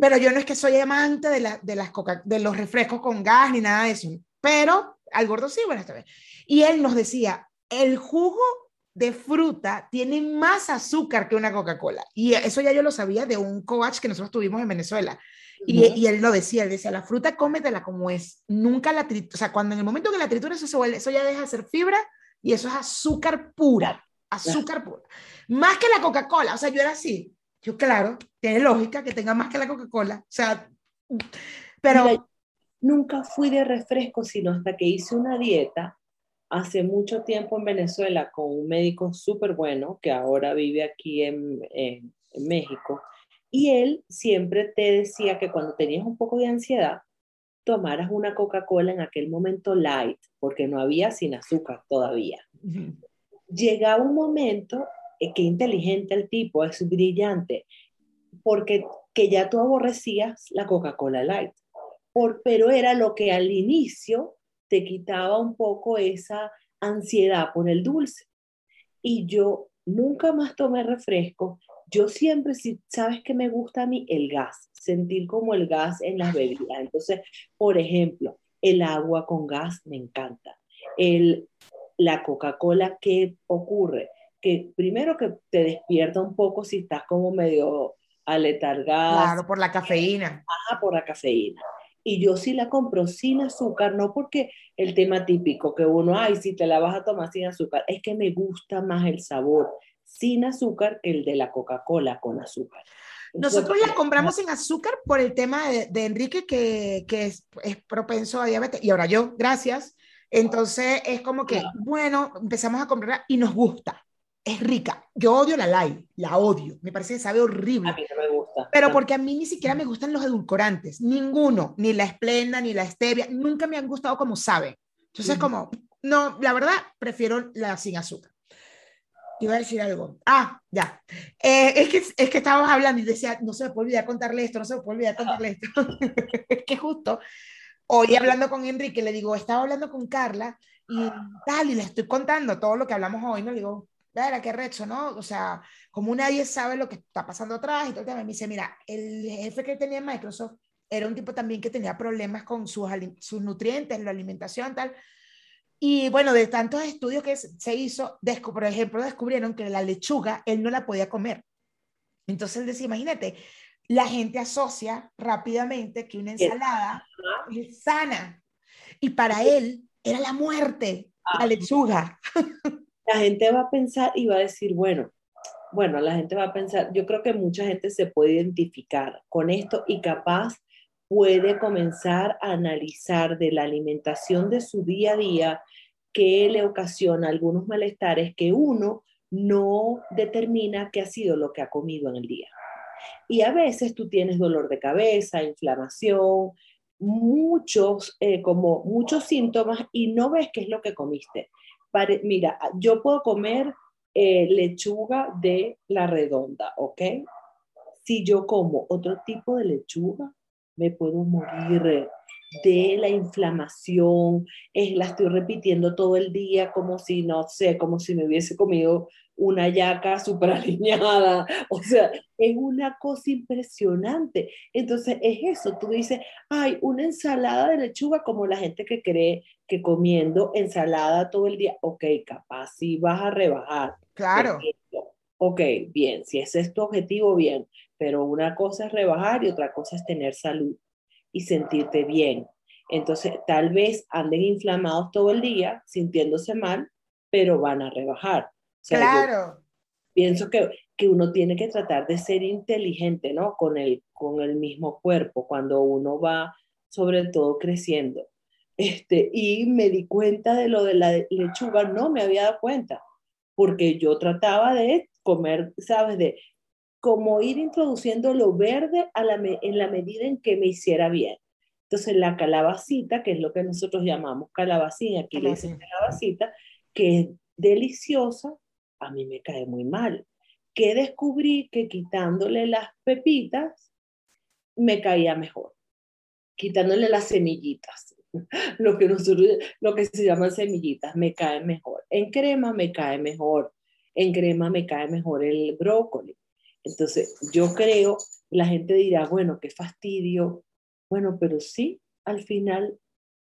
S1: Pero yo no es que soy amante de, la, de, las coca, de los refrescos con gas ni nada de eso, pero al gordo sí, bueno, esta vez. Y él nos decía, el jugo de fruta tiene más azúcar que una Coca-Cola. Y eso ya yo lo sabía de un coach que nosotros tuvimos en Venezuela. y, y, él lo decía, él decía, la fruta cómetela como es, nunca la trituras, o sea, cuando en el momento que la trituras eso, se vuelve, eso ya deja de ser fibra y eso es azúcar pura, azúcar pura. Más que la Coca-Cola, o sea, yo era así. Yo, claro, tiene lógica que tenga más que la Coca-Cola, o sea, pero...
S2: nunca fui de refresco, sino hasta que hice una dieta hace mucho tiempo en Venezuela con un médico súper bueno que ahora vive aquí en, en, México. Y él siempre te decía que cuando tenías un poco de ansiedad, tomaras una Coca-Cola en aquel momento light, porque no había sin azúcar todavía. Llegaba un momento, eh, que inteligente el tipo, es brillante, porque que ya tú aborrecías la Coca-Cola light, por, pero era lo que al inicio te quitaba un poco esa ansiedad por el dulce. Y yo nunca más tomé refresco. Yo siempre, si sabes que me gusta a mí, el gas, sentir como el gas en las bebidas. Entonces, por ejemplo, el agua con gas me encanta. El, la Coca-Cola, ¿qué ocurre? Que primero que te despierta un poco si estás como medio aletargado.
S1: Claro, por la cafeína.
S2: Ajá, por la cafeína y yo sí la compro sin azúcar, no porque el tema típico que uno, ay, si te la vas a tomar sin azúcar, es que me gusta más el sabor sin azúcar que el de la Coca-Cola con azúcar.
S1: Nosotros la compramos sin azúcar por el tema de, Enrique, que, que es, es, propenso a diabetes, y ahora yo, gracias. Entonces es como que, bueno, empezamos a comprar y nos gusta es rica. Yo odio la light, la odio. Me parece que sabe horrible.
S2: A mí no me gusta.
S1: Pero porque a mí ni siquiera me gustan los edulcorantes. Ninguno, ni la esplenda, ni la stevia. Nunca me han gustado como sabe. Entonces, como, no, la verdad, prefiero la sin azúcar. Iba a decir algo. Ah, ya. Eh, es, que, es que estábamos hablando y decía, no se me puede olvidar contarle esto, no se me puede olvidar contarle esto. es que justo hoy hablando con Enrique, le digo, estaba hablando con Carla y tal, y le estoy contando todo lo que hablamos hoy, ¿no? Le digo, Verá, qué recho, ¿no? O sea, como nadie sabe lo que está pasando atrás y todo el tema, me dice, mira, el jefe que tenía en Microsoft era un tipo también que tenía problemas con sus, sus nutrientes, la alimentación, tal. Y bueno, de tantos estudios que se hizo, por ejemplo, descubrieron que la lechuga él no la podía comer. Entonces él decía, imagínate, la gente asocia rápidamente que una ensalada es sana. Y para él era la muerte, la ah. lechuga.
S2: la gente va a pensar y va a decir, bueno, bueno, la gente va a pensar, yo creo que mucha gente se puede identificar con esto y capaz puede comenzar a analizar de la alimentación de su día a día que le ocasiona algunos malestares que uno no determina qué ha sido lo que ha comido en el día. Y a veces tú tienes dolor de cabeza, inflamación, muchos, eh, como muchos síntomas y no ves qué es lo que comiste mira, yo puedo comer eh, lechuga de la redonda, ¿ok? Si yo como otro tipo de lechuga, me puedo morir de la inflamación, es, la estoy repitiendo todo el día como si, no sé, como si me hubiese comido una yaca súper alineada, o sea, es una cosa impresionante. Entonces es eso, tú dices, hay una ensalada de lechuga como la gente que cree que comiendo ensalada todo el día, ok, capaz si vas a rebajar.
S1: Claro.
S2: Ok, bien, si ese es tu objetivo, bien, pero una cosa es rebajar y otra cosa es tener salud y sentirte bien. Entonces, tal vez anden inflamados todo el día, sintiéndose mal, pero van a rebajar
S1: claro.
S2: Pienso que, que, uno tiene que tratar de ser inteligente, ¿no? Con el, con el mismo cuerpo, cuando uno va, sobre todo, creciendo. Este, y me di cuenta de lo de la lechuga, no me había dado cuenta, porque yo trataba de comer, ¿sabes? De como ir introduciendo lo verde a la en la medida en que me hiciera bien. Entonces, la calabacita, que es lo que nosotros llamamos calabacín, aquí le dicen calabacita, que es deliciosa, a mí me cae muy mal. Que descubrí que quitándole las pepitas me caía mejor. Quitándole las semillitas, lo que, nosotros, lo que se llaman semillitas, me cae mejor. En crema me cae mejor. En crema me cae mejor el brócoli. Entonces, yo creo, la gente dirá, bueno, qué fastidio. Bueno, pero sí, al final,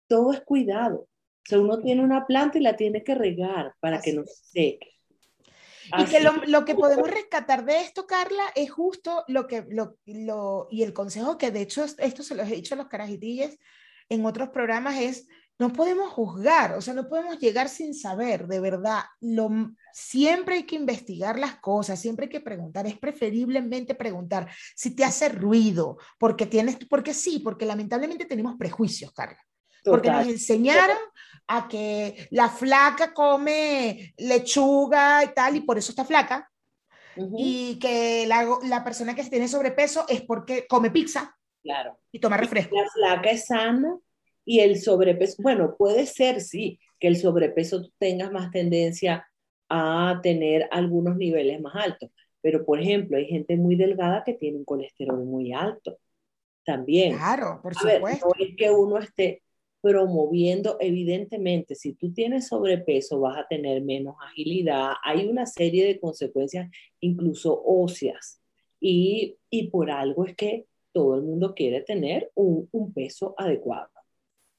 S2: todo es cuidado. O sea, uno tiene una planta y la tiene que regar para que no se seque.
S1: Y que lo, que podemos rescatar de esto, Carla, es justo lo que, lo, lo, y el consejo que de hecho esto se los he dicho a los carajitilles en otros programas es, no podemos juzgar, o sea, no podemos llegar sin saber, de verdad, lo, siempre hay que investigar las cosas, siempre hay que preguntar, es preferiblemente preguntar si te hace ruido, porque tienes, porque sí, porque lamentablemente tenemos prejuicios, Carla. Porque nos enseñaron a que la flaca come lechuga y tal, y por eso está flaca. Y que la, la, persona que tiene sobrepeso es porque come pizza.
S2: Claro.
S1: Y toma refresco.
S2: La flaca es sana y el sobrepeso, bueno, puede ser, sí, que el sobrepeso tengas más tendencia a tener algunos niveles más altos. Pero, por ejemplo, hay gente muy delgada que tiene un colesterol muy alto. También.
S1: Claro, por supuesto.
S2: no es que uno esté promoviendo, evidentemente, si tú tienes sobrepeso vas a tener menos agilidad, hay una serie de consecuencias, incluso óseas, y, y por algo es que todo el mundo quiere tener un, un peso adecuado.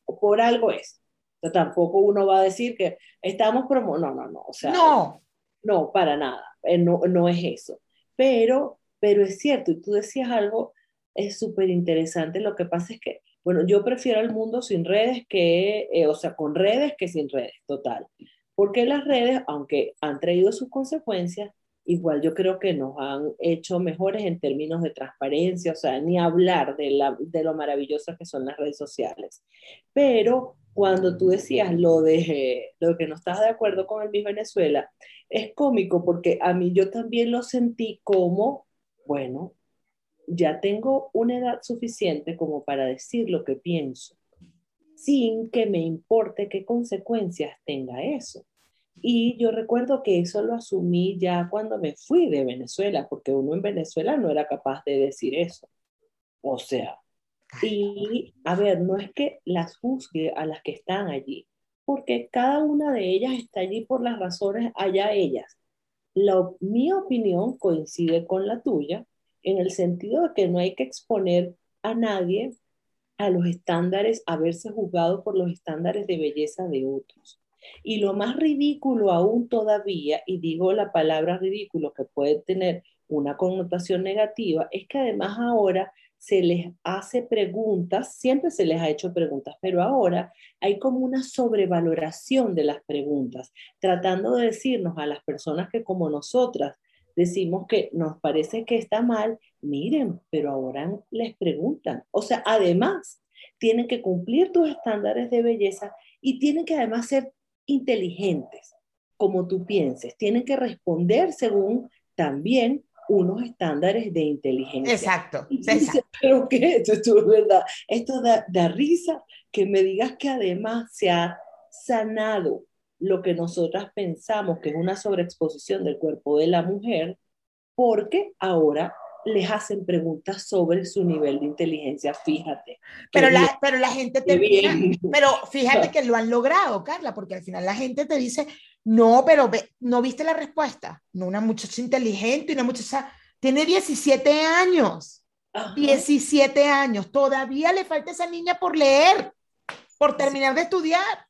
S2: Por algo es. O sea, tampoco uno va a decir que estamos promo... No, no, no. O sea,
S1: no.
S2: No, para nada. Eh, no, no es eso. Pero, pero es cierto, y tú decías algo, es súper interesante. Lo que pasa es que bueno, yo prefiero el mundo sin redes que, eh, o sea, con redes que sin redes, total. Porque las redes, aunque han traído sus consecuencias, igual yo creo que nos han hecho mejores en términos de transparencia, o sea, ni hablar de, la, de lo maravillosas que son las redes sociales. Pero cuando tú decías lo de lo que no estás de acuerdo con el Miss Venezuela, es cómico porque a mí yo también lo sentí como, bueno, ya tengo una edad suficiente como para decir lo que pienso, sin que me importe qué consecuencias tenga eso. Y yo recuerdo que eso lo asumí ya cuando me fui de Venezuela, porque uno en Venezuela no era capaz de decir eso. O sea, y a ver, no es que las juzgue a las que están allí, porque cada una de ellas está allí por las razones allá ellas. La, mi opinión coincide con la tuya, en el sentido de que no hay que exponer a nadie a los estándares, a verse juzgado por los estándares de belleza de otros. Y lo más ridículo aún todavía, y digo la palabra ridículo que puede tener una connotación negativa, es que además ahora se les hace preguntas, siempre se les ha hecho preguntas, pero ahora hay como una sobrevaloración de las preguntas, tratando de decirnos a las personas que como nosotras decimos que nos parece que está mal, miren, pero ahora les preguntan. O sea, además, tienen que cumplir tus estándares de belleza y tienen que además ser inteligentes, como tú pienses. Tienen que responder según también unos estándares de inteligencia.
S1: Exacto.
S2: pero ¿qué? Esto, esto es verdad. Esto da, da risa que me digas que además se ha sanado lo que nosotras pensamos que es una sobreexposición del cuerpo de la mujer, porque ahora les hacen preguntas sobre su nivel de inteligencia, fíjate.
S1: Pero la, pero la gente te dice, pero fíjate que lo han logrado, Carla, porque al final la gente te dice, no, pero no viste la respuesta. No, una muchacha inteligente, una muchacha, tiene 17 años. 17 años, todavía le falta esa niña por leer, por terminar de estudiar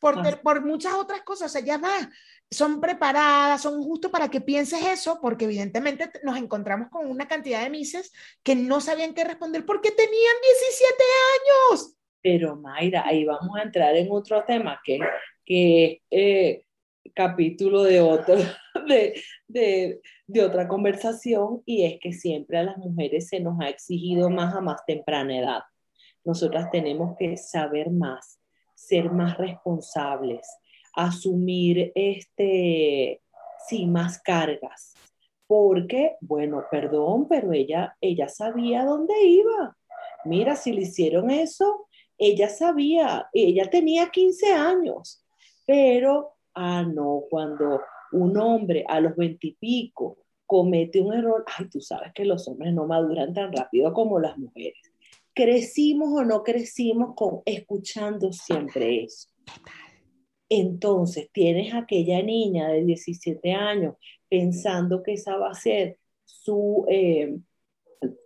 S1: por, por muchas otras cosas, o sea, ya va, son preparadas, son justo para que pienses eso, porque evidentemente nos encontramos con una cantidad de mises que no sabían qué responder porque tenían 17 años.
S2: Pero Mayra, ahí vamos a entrar en otro tema que, que eh, capítulo de otro, de, de, de, otra conversación, y es que siempre a las mujeres se nos ha exigido más a más temprana edad. Nosotras tenemos que saber más, ser más responsables, asumir este, sí, más cargas. Porque, bueno, perdón, pero ella, ella sabía dónde iba. Mira, si le hicieron eso, ella sabía, ella tenía 15 años, pero, ah, no, cuando un hombre a los 20 y pico comete un error, ay, tú sabes que los hombres no maduran tan rápido como las mujeres crecimos o no crecimos con escuchando siempre eso. Entonces, tienes aquella niña de 17 años pensando que esa va a ser su, eh,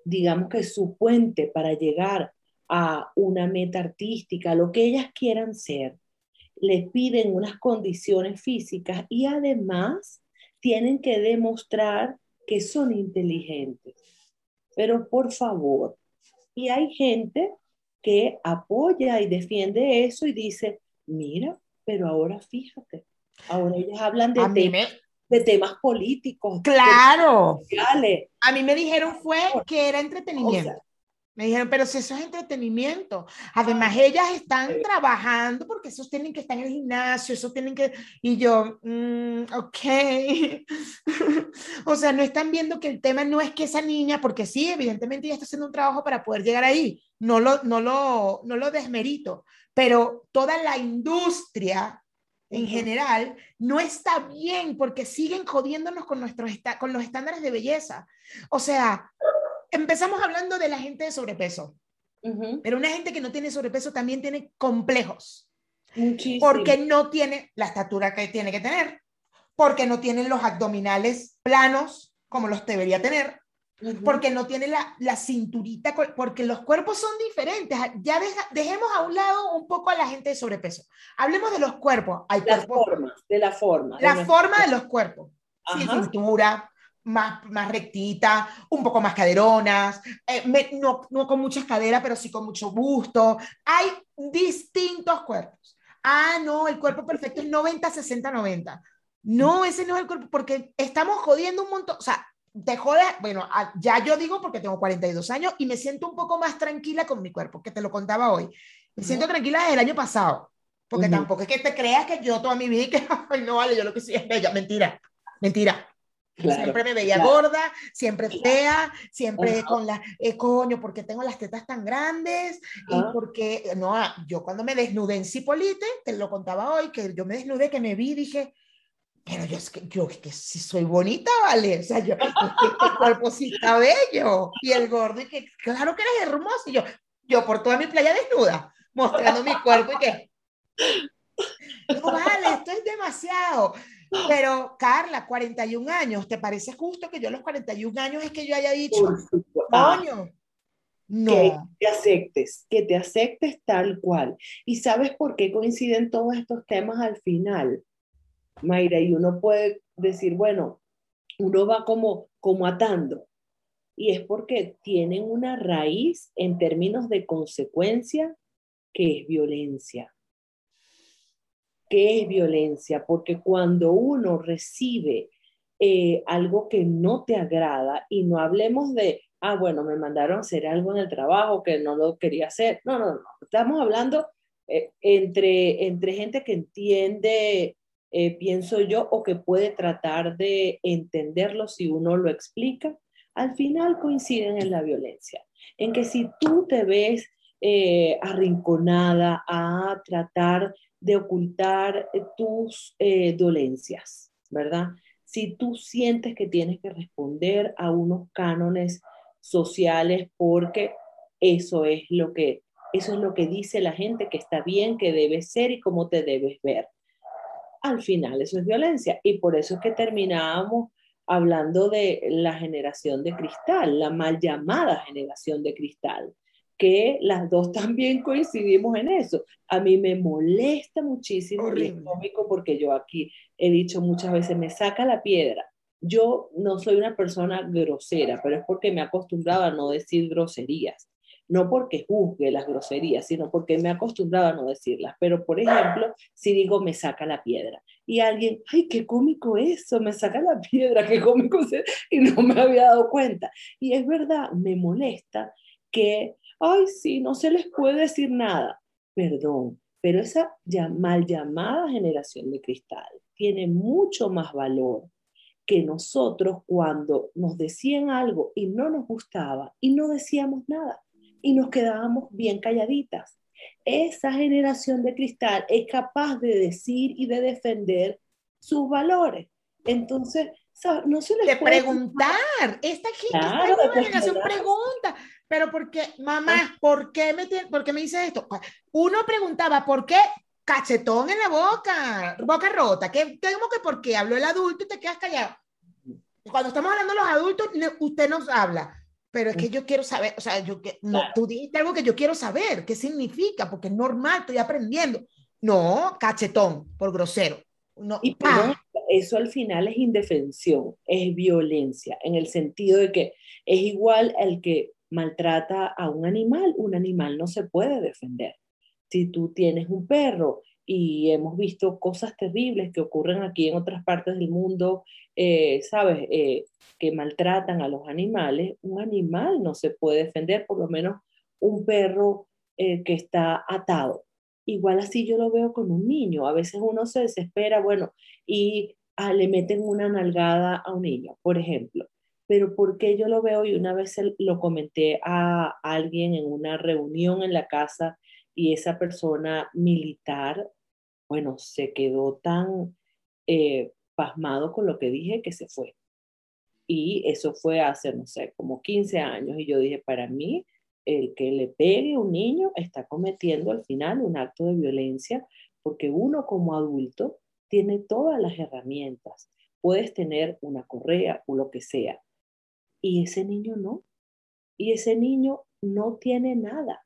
S2: digamos que su puente para llegar a una meta artística, lo que ellas quieran ser, les piden unas condiciones físicas y además tienen que demostrar que son inteligentes. Pero por favor, y hay gente que apoya y defiende eso y dice, mira, pero ahora fíjate, ahora ellas hablan de, temas, de temas políticos.
S1: Claro. A mí me dijeron fue que era entretenimiento. Me dijeron, pero si eso es entretenimiento. Además, ellas están trabajando porque esos tienen que estar en el gimnasio, esos tienen que... Y yo, mm, ok. o sea, no están viendo que el tema no es que esa niña, porque sí, evidentemente ella está haciendo un trabajo para poder llegar ahí. No lo, no lo, no lo desmerito, pero toda la industria en general no está bien porque siguen jodiéndonos con, nuestros con los estándares de belleza. O sea, empezamos hablando de la gente de sobrepeso, pero una gente que no tiene sobrepeso también tiene complejos. Porque no tiene la estatura que tiene que tener, porque no tiene los abdominales planos como los debería tener, porque no tiene la, la, cinturita, porque los cuerpos son diferentes. Ya dejemos a un lado un poco a la gente de sobrepeso. Hablemos de los cuerpos. Hay
S2: la forma, de la forma.
S1: La forma de los cuerpos. Sin cintura, más, más rectita, un poco más caderonas, eh, no, no con muchas caderas, pero sí con mucho busto. Hay distintos cuerpos. Ah, no, el cuerpo perfecto es 90, 60, 90. No, ese no es el cuerpo, porque estamos jodiendo un montón. O sea, te jode, bueno, ya yo digo porque tengo 42 años y me siento un poco más tranquila con mi cuerpo, que te lo contaba hoy. Me siento tranquila desde el año pasado, porque tampoco es que te creas que yo toda mi vida que, no vale, yo lo que soy es bella. Mentira, mentira siempre me veía gorda, siempre fea, siempre con la, eh, coño, porque tengo las tetas tan grandes y porque, no, ah, yo cuando me desnudé en Cipolite, te lo contaba hoy, que yo me desnudé, que me vi, dije, pero yo es que, yo que si soy bonita, vale, o sea, yo, este cuerpo sí está bello, y el gordo, y que claro que eres hermoso, y yo, yo por toda mi playa desnuda, mostrando mi cuerpo y que, no vale, esto es demasiado. Pero, Carla, 41 años, ¿te parece justo que yo a los 41 años es que yo haya dicho, coño?
S2: No. Que te aceptes, que te aceptes tal cual. ¿Y sabes por qué coinciden todos estos temas al final, Mayra? Y uno puede decir, bueno, uno va como, como atando. Y es porque tienen una raíz en términos de consecuencia que es violencia qué es violencia, porque cuando uno recibe eh, algo que no te agrada, y no hablemos de, ah, bueno, me mandaron hacer algo en el trabajo que no lo quería hacer, no, no, no, estamos hablando eh, entre, entre gente que entiende, eh, pienso yo, o que puede tratar de entenderlo si uno lo explica, al final coinciden en la violencia, en que si tú te ves arrinconada a tratar de ocultar eh, tus eh, dolencias, ¿verdad? Si tú sientes que tienes que responder a unos cánones sociales porque eso es lo que eso es lo que dice la gente que está bien, que debes ser y cómo te debes ver. Al final eso es violencia y por eso es que terminábamos hablando de la generación de cristal, la mal llamada generación de cristal, que las dos también coincidimos en eso. A mí me molesta muchísimo el cómico porque yo aquí he dicho muchas veces, me saca la piedra. Yo no soy una persona grosera, pero es porque me he acostumbrado a no decir groserías. No porque juzgue las groserías, sino porque me he acostumbrado a no decirlas. Pero, por ejemplo, si digo me saca la piedra y alguien, ay, qué cómico eso, me saca la piedra, qué cómico y no me había dado cuenta. Y es verdad, me molesta que ay, sí, no se les puede decir nada. Perdón, pero esa ya mal llamada generación de cristal tiene mucho más valor que nosotros cuando nos decían algo y no nos gustaba y no decíamos nada y nos quedábamos bien calladitas. Esa generación de cristal es capaz de decir y de defender sus valores. Entonces, no se les
S1: de preguntar. Esta gente, generación pregunta. Pero porque, mamá, ¿por qué me, por qué me dice esto? Uno preguntaba, ¿por qué cachetón en la boca, boca rota? ¿Qué, tengo que por qué habló el adulto y te quedas callado? cuando estamos hablando de los adultos, usted nos habla, pero es que yo quiero saber, o sea, yo que, no, tú dijiste algo que yo quiero saber, qué significa, porque es normal, estoy aprendiendo. No, cachetón, por grosero. No,
S2: y eso al final es indefensión, es violencia, en el sentido de que es igual el que maltrata a un animal, un animal no se puede defender. Si tú tienes un perro y hemos visto cosas terribles que ocurren aquí en otras partes del mundo, eh, ¿sabes? Eh, que maltratan a los animales, un animal no se puede defender, por lo menos un perro eh, que está atado. Igual así yo lo veo con un niño. A veces uno se desespera, bueno, y ah, le meten una nalgada a un niño, por ejemplo. Pero ¿por qué yo lo veo? Y una vez lo comenté a alguien en una reunión en la casa y esa persona militar, bueno, se quedó tan eh, pasmado con lo que dije que se fue. Y eso fue hace, no sé, como 15 años. Y yo dije, para mí, el que le pegue a un niño está cometiendo al final un acto de violencia, porque uno como adulto tiene todas las herramientas. Puedes tener una correa o lo que sea. Y ese niño no. Y ese niño no tiene nada.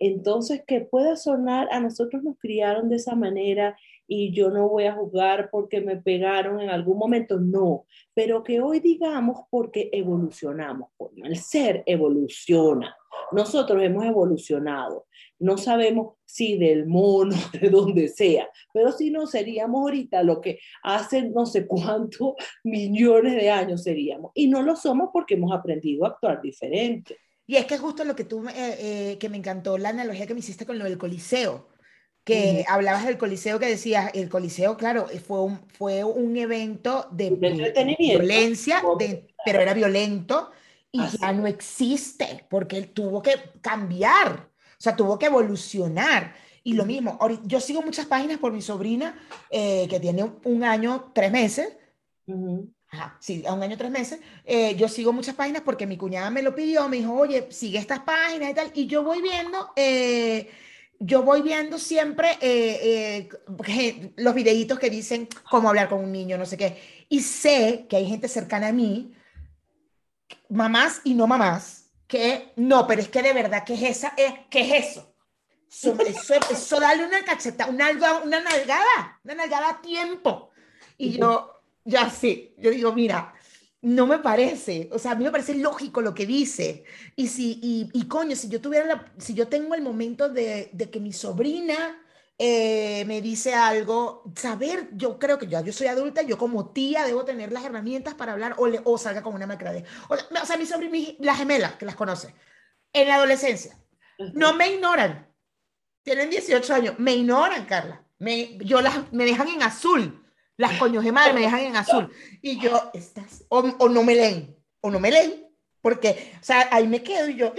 S2: Entonces, que pueda sonar, a nosotros nos criaron de esa manera y yo no voy a jugar porque me pegaron en algún momento, no, pero que hoy digamos porque evolucionamos, el ser evoluciona. Nosotros hemos evolucionado. No sabemos si del mono, de donde sea, pero si no seríamos ahorita lo que hace no sé cuántos millones de años seríamos. Y no lo somos porque hemos aprendido a actuar diferente.
S1: Y es que justo lo que tú, eh, eh, que me encantó la analogía que me hiciste con lo del Coliseo, que hablabas del Coliseo que decías, el Coliseo, claro, fue un, fue un evento de, violencia, pero era violento y ya no existe, porque él tuvo que cambiar, o sea, tuvo que evolucionar. Y lo mismo, yo sigo muchas páginas por mi sobrina, eh, que tiene un, año, tres meses, Ajá, sí, a un año, tres meses. Eh, yo sigo muchas páginas porque mi cuñada me lo pidió, me dijo, oye, sigue estas páginas y tal. Y yo voy viendo, eh, yo voy viendo siempre los videitos que dicen cómo hablar con un niño, no sé qué. Y sé que hay gente cercana a mí, mamás y no mamás, que no, pero es que de verdad, ¿qué es, esa, ¿qué es eso? Eso, eso, eso, dale una cacheta, una, una nalgada, una nalgada a tiempo. Y yo, ya sí, yo digo, mira, no me parece, o sea, a mí me parece lógico lo que dice. Y si, y, coño, si yo tuviera, la, si yo tengo el momento de, de que mi sobrina eh, me dice algo, saber, yo creo que ya yo soy adulta, yo como tía debo tener las herramientas para hablar o, le, o salga con una macrade. O, o sea, mi sobrina, las gemelas, que las conoce, en la adolescencia, no me ignoran. Tienen 18 años, me ignoran, Carla. Me, yo las, me dejan en azul las coños de madre me dejan en azul. Y yo, estás, o, no me leen, o no me leen, porque, o sea, ahí me quedo y yo,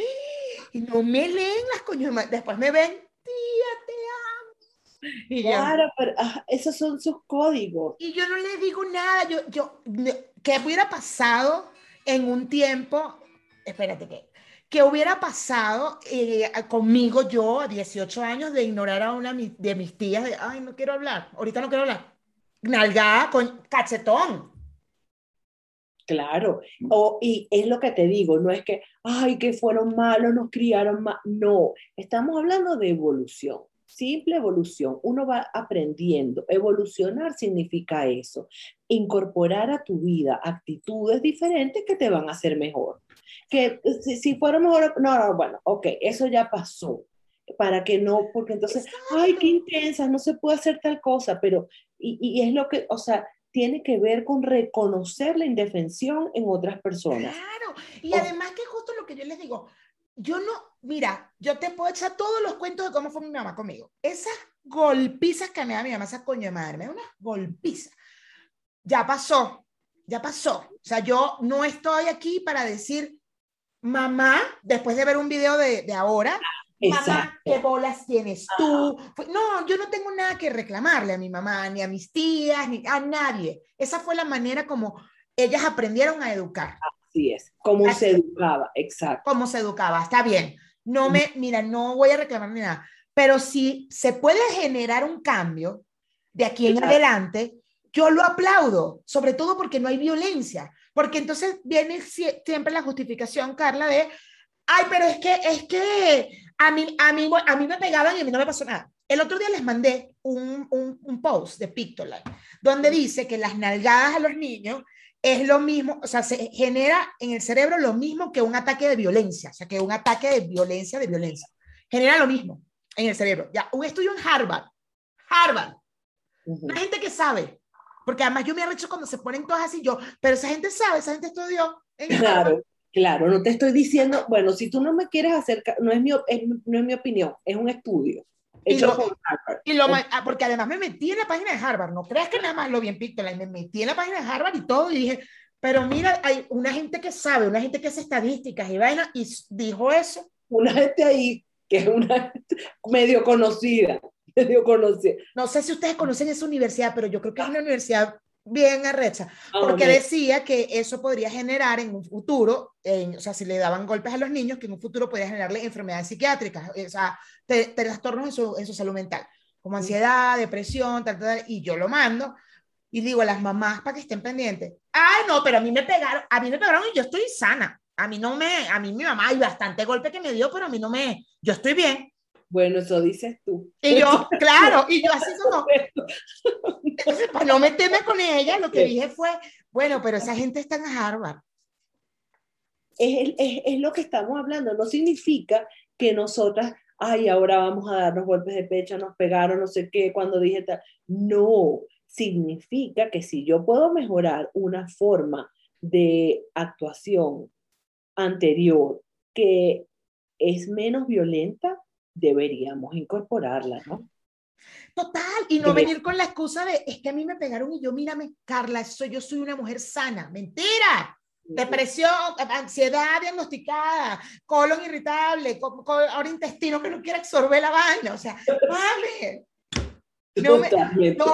S1: y no me leen las coños de madre. Después me ven,
S2: Y claro, pero ah, esos son sus códigos.
S1: Y yo no le digo nada, yo, yo, ¿qué hubiera pasado en un tiempo? Espérate, ¿qué? ¿Qué hubiera pasado eh, conmigo yo a 18 años de ignorar a una de mis tías de, ay, no quiero hablar, ahorita no quiero hablar? nalgada con cachetón.
S2: Claro, o, y es lo que te digo, no es que, ay, que fueron malos, nos criaron mal, no, estamos hablando de evolución, simple evolución, uno va aprendiendo, evolucionar significa eso, incorporar a tu vida actitudes diferentes que te van a hacer mejor, que si, si fueron mejor, no, no, bueno, ok, eso ya pasó, para que no, porque entonces, ay, qué intensa, no se puede hacer tal cosa, pero, y, y, es lo que, o sea, tiene que ver con reconocer la indefensión en otras personas.
S1: Claro, y además que justo lo que yo les digo, yo no, mira, yo te puedo echar todos los cuentos de cómo fue mi mamá conmigo. Esas golpizas que me da mi mamá, esa coño de madre, me da una golpiza. Ya pasó, ya pasó. O sea, yo no estoy aquí para decir, mamá, después de ver un video de, de ahora, Mamá, ¿qué bolas tienes tú? No, yo no tengo nada que reclamarle a mi mamá, ni a mis tías, ni a nadie. Esa fue la manera como ellas aprendieron a educar.
S2: Así es, como se educaba, exacto.
S1: Cómo se educaba, está bien. No me, mira, no voy a reclamar ni nada, pero si se puede generar un cambio de aquí en adelante, yo lo aplaudo, sobre todo porque no hay violencia. porque entonces viene siempre la justificación, Carla, de, ay, pero es que, es que a mí, a mí, a mí me pegaban y a mí no me pasó nada. El otro día les mandé un, un, un post de Pictoline, donde dice que las nalgadas a los niños es lo mismo, o sea, se genera en el cerebro lo mismo que un ataque de violencia, o sea, que un ataque de violencia, de violencia. Genera lo mismo en el cerebro. Ya, un estudio en Harvard, Harvard, una gente que sabe, porque además yo me arrecho cuando se ponen todas así, yo, pero esa gente sabe, esa gente estudió.
S2: claro, claro, no te estoy diciendo, bueno, si tú no me quieres acercar, no es mi, no es mi opinión, es un estudio.
S1: Y lo, y lo, ah, porque además me metí en la página de Harvard, no creas que nada más lo vi en Pictoline, me metí en la página de Harvard y todo y dije, pero mira, hay una gente que sabe, una gente que hace estadísticas y vaina y dijo eso.
S2: Una gente ahí que es una medio conocida, medio conocida.
S1: No sé si ustedes conocen esa universidad, pero yo creo que es una universidad bien arrecha, ah, porque decía que eso podría generar en un futuro, en, o sea, si le daban golpes a los niños, que en un futuro podría generarle enfermedades psiquiátricas, o sea, trastornos en su, en su salud mental, como ansiedad, depresión, tal, tal, y yo lo mando y digo a las mamás para que estén pendientes, ay, no, pero a mí me pegaron, a mí me pegaron y yo estoy sana, a mí no me, a mí mi mamá hay bastante golpe que me dio, pero a mí no me, yo estoy bien.
S2: Bueno, eso dices tú.
S1: Y yo, claro, y yo así como, para no meterme con ella, lo que dije fue, bueno, pero esa gente está en Harvard.
S2: Es, es, es lo que estamos hablando, no significa que nosotras, ay, ahora vamos a darnos golpes de pecho, nos pegaron, no sé qué, cuando dije tal. No, significa que si yo puedo mejorar una forma de actuación anterior que es menos violenta, deberíamos incorporarla, ¿no?
S1: Total, y no venir con la excusa de, es que a mí me pegaron y yo, mírame, Carla, soy, yo soy una mujer sana. Mentira. Depresión, ansiedad diagnosticada, colon irritable, ahora intestino que no quiere absorber la vaina. O sea, vale. No me, no,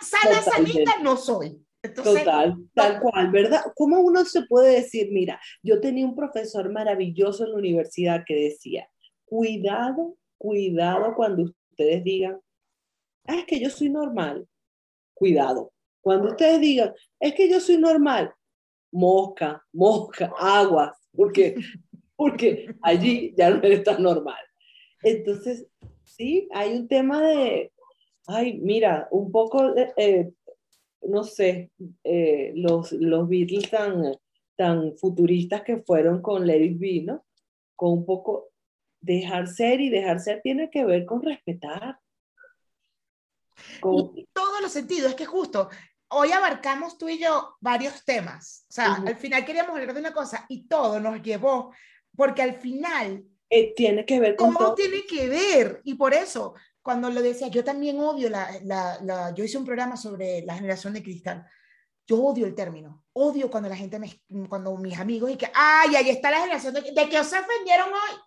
S1: sana, sanita no soy.
S2: Total, tal cual, ¿verdad? ¿Cómo uno se puede decir, mira, yo tenía un profesor maravilloso en la universidad que decía, cuidado, cuidado cuando ustedes digan, ah, es que yo soy normal. Cuidado. Cuando ustedes digan, es que yo soy normal, mosca, mosca, aguas, porque, porque allí ya no eres tan normal. Entonces, sí, hay un tema de, ay, mira, un poco, eh, no sé, eh, los, los Beatles tan, tan futuristas que fueron con Lady It ¿no? Con un poco dejar ser y dejar ser tiene que ver con respetar.
S1: En todos los sentidos, es que justo hoy abarcamos tú y yo varios temas. O sea, al final queríamos hablar de una cosa y todo nos llevó, porque al final...
S2: Eh, tiene que ver
S1: con todo. tiene que ver. Y por eso, cuando lo decía, yo también odio la, la, la, Yo hice un programa sobre la generación de cristal. Yo odio el término. Odio cuando la gente me... Cuando mis amigos y que, ay, ahí está la generación de... ¿De que os ofendieron hoy?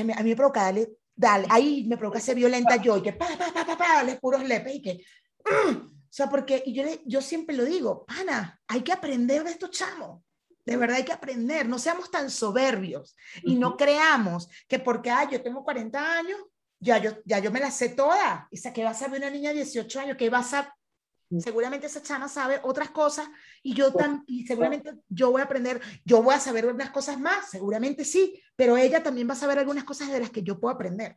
S1: A mí me provoca darle dale, ahí me provoca ser violenta yo, y que pa, pa, pa, pa, pa, les puros lepes, y que, mm". o sea, porque, y yo, yo siempre lo digo, pana, hay que aprender de estos chamos, de verdad hay que aprender, no seamos tan soberbios, y no creamos que porque, ay, yo tengo 40 años, ya yo, ya yo me la sé toda, y sé que va a saber una niña de 18 años, que va a Seguramente esa chama sabe otras cosas y yo tan, y seguramente yo voy a aprender, yo voy a saber unas cosas más, seguramente sí, pero ella también va a saber algunas cosas de las que yo puedo aprender.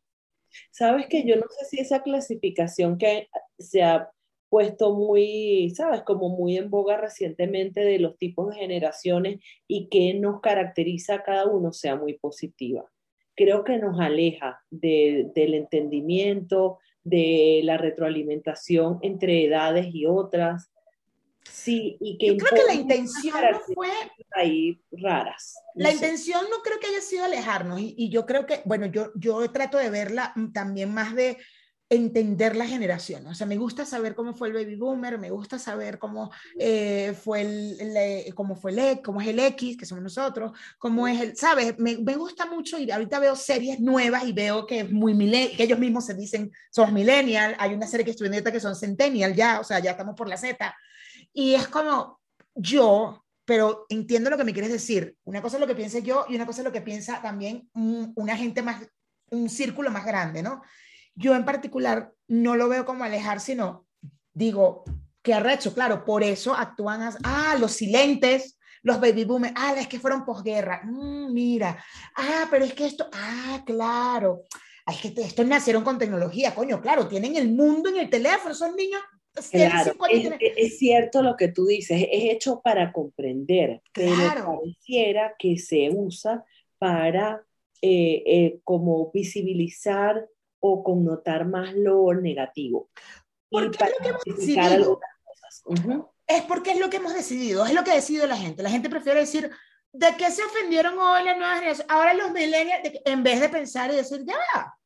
S2: Sabes que yo no sé si esa clasificación que se ha puesto muy, sabes, como muy en boga recientemente de los tipos de generaciones y que nos caracteriza a cada uno sea muy positiva. Creo que nos aleja del entendimiento, de la retroalimentación entre edades y otras. Sí, y que
S1: yo creo que la intención no fue
S2: ahí raras.
S1: la intención no creo que haya sido alejarnos y, y, yo creo que, bueno, yo, yo trato de verla también más de entender la generación. O sea, me gusta saber cómo fue el baby boomer, me gusta saber cómo eh, fue el, cómo fue el cómo es el X, que somos nosotros, cómo es el, ¿sabes? Me, me gusta mucho y ahorita veo series nuevas y veo que es muy que ellos mismos se dicen somos millennial, hay una serie que estoy viendo que son centennial ya, o sea, ya estamos por la Z. Y es como yo, pero entiendo lo que me quieres decir. Una cosa es lo que piense yo y una cosa es lo que piensa también una gente más, un círculo más grande, ¿no? Yo en particular no lo veo como alejar, sino digo, qué arrecho, claro, por eso actúan, ah, los silentes, los baby boomers, ah, es que fueron posguerra, mm, mira, ah, pero es que esto, ah, claro, es que estos nacieron con tecnología, coño, claro, tienen el mundo en el teléfono, son niños.
S2: Claro, es, es, cierto lo que tú dices, es hecho para comprender, pero pareciera que se usa para eh, eh, como visibilizar o connotar más lo negativo.
S1: Porque es lo que hemos decidido. Es porque es lo que hemos decidido, es lo que ha decidido la gente. La gente prefiere decir, ¿de qué se ofendieron hoy las nuevas generaciones? Ahora los millennials, en vez de pensar y decir, ya va,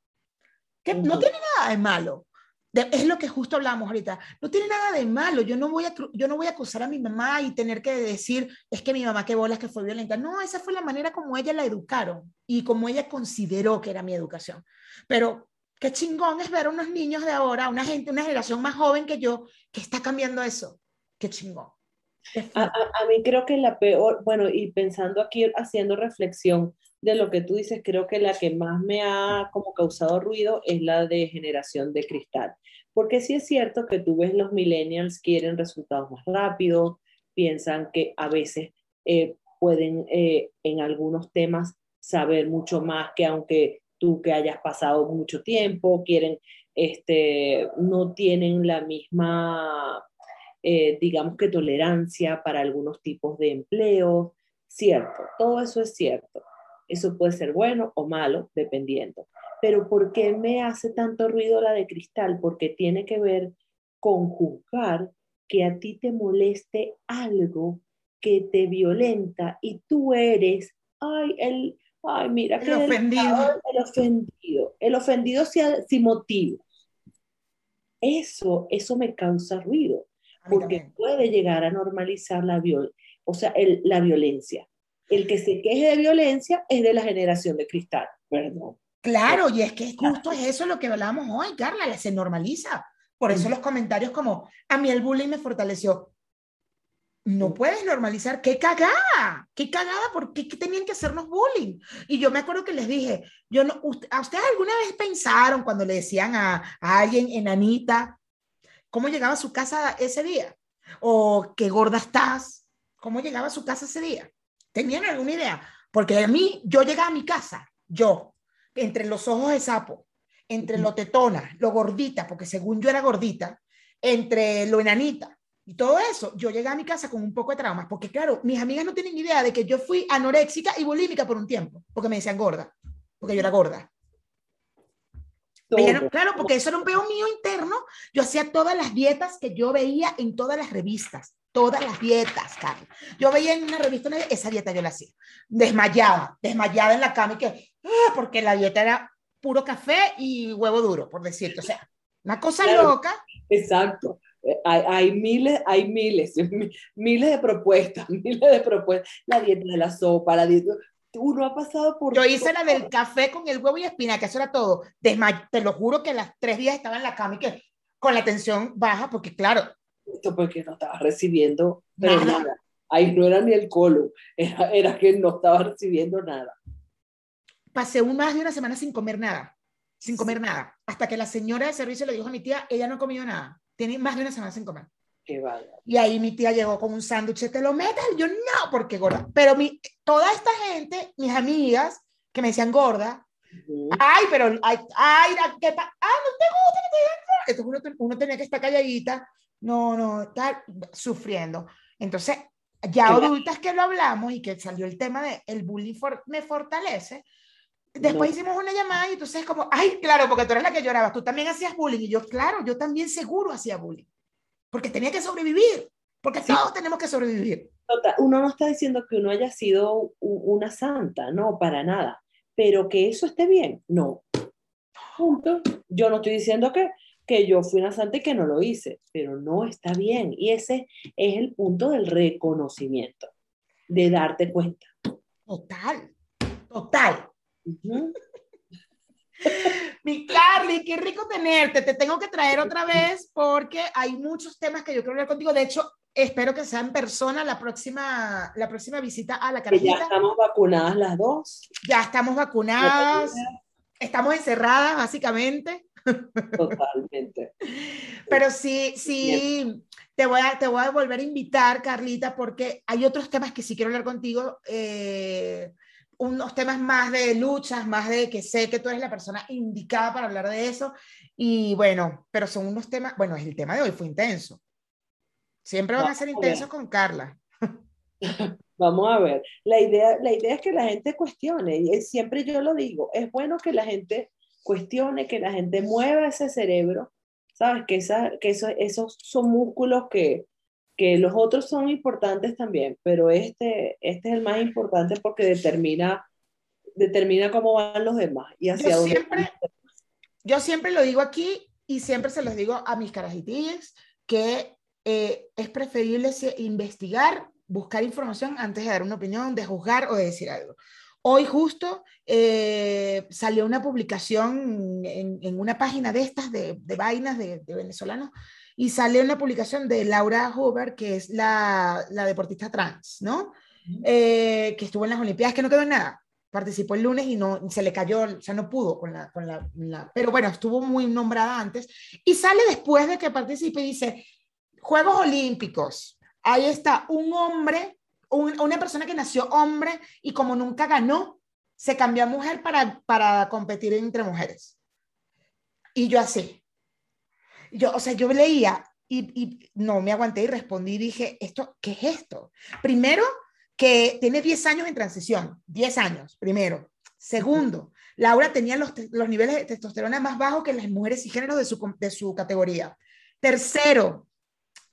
S1: que no tiene nada de malo. es lo que justo hablamos ahorita. No tiene nada de malo. Yo no, voy a, yo no voy a acusar a mi mamá y tener que decir, es que mi mamá qué bolas que fue violenta. No, esa fue la manera como ella la educaron y como ella consideró que era mi educación. Pero qué chingón es ver a unos niños de ahora, una gente, una generación más joven que yo, que está cambiando eso. Qué chingón.
S2: A, a, mí creo que la peor, bueno, y pensando aquí, haciendo reflexión de lo que tú dices, creo que la que más me ha como causado ruido es la de generación de cristal. Porque sí es cierto que tú ves los millennials quieren resultados más rápidos, piensan que a veces eh, pueden eh, en algunos temas saber mucho más que aunque tú que hayas pasado mucho tiempo, quieren, este, no tienen la misma, eh, digamos que tolerancia para algunos tipos de empleo. Cierto, todo eso es cierto. Eso puede ser bueno o malo, dependiendo. Pero ¿por qué me hace tanto ruido la de cristal? Porque tiene que ver con juzgar que a ti te moleste algo que te violenta y tú eres, ay, el, Ay, mira,
S1: el ofendido.
S2: El ofendido. El ofendido sin motivo. Eso, eso me causa ruido, porque puede llegar a normalizar la, viol o sea, la violencia. El que se queje de violencia es de la generación de cristal, perdón.
S1: Claro, y es que justo es eso lo que hablábamos hoy, Carla, se normaliza. Por eso los comentarios como, a mí el bullying me fortaleció no puedes normalizar, qué cagada, qué cagada, ¿por qué, tenían que hacernos bullying? Y yo me acuerdo que les dije, yo no, ¿a ustedes alguna vez pensaron cuando le decían a, a alguien enanita, cómo llegaba a su casa ese día? O qué gorda estás, cómo llegaba a su casa ese día? ¿Tenían alguna idea? Porque a mí, yo llegaba a mi casa, yo, entre los ojos de sapo, entre lo tetona, lo gordita, porque según yo era gordita, entre lo enanita, y todo eso, yo llegué a mi casa con un poco de traumas, porque claro, mis amigas no tienen idea de que yo fui anoréxica y bulímica por un tiempo, porque me decían gorda, porque yo era gorda. claro, porque eso era un peo mío interno. Yo hacía todas las dietas que yo veía en todas las revistas, todas las dietas, Carlos. Yo veía en una revista esa dieta yo la hacía. Desmayada, desmayada en la cama y que, ah, porque la dieta era puro café y huevo duro, por decirte. O sea, una cosa loca.
S2: Exacto. Eh, hay, miles, hay miles, miles de propuestas, miles de propuestas. La dieta de la sopa, la dieta. Uno ha pasado por.
S1: Yo hice la del café con el huevo y espinaca, eso era todo. te lo juro que las tres días estaba en la cama y que con la tensión baja, porque claro.
S2: Esto porque no estaba recibiendo nada. Ahí no era ni el colon, era, era que no estaba recibiendo nada.
S1: Pasé un, más de una semana sin comer nada, sin comer nada, hasta que la señora de servicio le dijo a mi tía, ella no ha comido nada tiene más de una semana sin comer.
S2: Qué
S1: y ahí mi tía llegó con un sándwich, ¿te lo metes? Yo no, porque gorda. Pero mi, toda esta gente, mis amigas, que me decían gorda, ay, pero, ay, ay, ¿qué ah, no te gusta que te digan Entonces uno, tenía que estar calladita, no, no, estar sufriendo. Entonces, ya adultas que lo hablamos y que salió el tema de el bullying me fortalece, Después hicimos una llamada y entonces como, ay, claro, porque tú eres la que llorabas, tú también hacías bullying. Y yo, claro, yo también seguro hacía bullying. Porque tenía que sobrevivir, porque todos tenemos que sobrevivir.
S2: Uno no está diciendo que uno haya sido una santa, no, para nada. Pero que eso esté bien, no. Punto. Yo no estoy diciendo que, que yo fui una santa y que no lo hice, pero no está bien. Y ese es el punto del reconocimiento, de darte cuenta.
S1: Total, total. Mi Carly, qué rico tenerte. Te tengo que traer otra vez porque hay muchos temas que yo quiero hablar contigo. De hecho, espero que sea en persona la próxima, la próxima visita a la carajita.
S2: Ya estamos vacunadas las dos.
S1: Ya estamos vacunadas. Estamos encerradas, básicamente.
S2: Totalmente.
S1: Pero sí, sí, te voy, a, te voy a volver a invitar, Carlita, porque hay otros temas que sí quiero hablar contigo. Eh, unos temas más de luchas, más de que sé que tú eres la persona indicada para hablar de eso. Y bueno, pero son unos temas, bueno, el tema de hoy fue intenso. Siempre van a ser intensos con Carla.
S2: Vamos a ver, la idea, la idea es que la gente cuestione, y siempre yo lo digo, es bueno que la gente cuestione, que la gente mueva ese cerebro, ¿sabes? Que, esa, que eso, esos son músculos que, que los otros son importantes también, pero este, este es el más importante porque determina, determina cómo van los demás y hacia
S1: yo
S2: dónde
S1: siempre, yo siempre lo digo aquí y siempre se los digo a mis carajitillas que eh, es preferible investigar, buscar información antes de dar una opinión, de juzgar o de decir algo. Hoy justo eh, salió una publicación en, una página de estas, de, de vainas de, de, venezolanos, y salió una publicación de Laura Huber, que es la, la deportista trans, ¿no? Eh, que estuvo en las Olimpiadas, que no quedó en nada. Participó el lunes y no se le cayó, o sea, no pudo con la, con la, Pero bueno, estuvo muy nombrada antes. Y sale después de que participe y dice, Juegos Olímpicos, ahí está un hombre una persona que nació hombre y como nunca ganó, se cambió a mujer para, para competir entre mujeres. Y yo así. Yo, o sea, yo leía y, no me aguanté y respondí y dije, ¿esto qué es esto? Primero, que tiene 10 años en transición, 10 años, primero. Segundo, Laura tenía los, los niveles de testosterona más bajos que las mujeres y géneros de su, de su categoría. Tercero,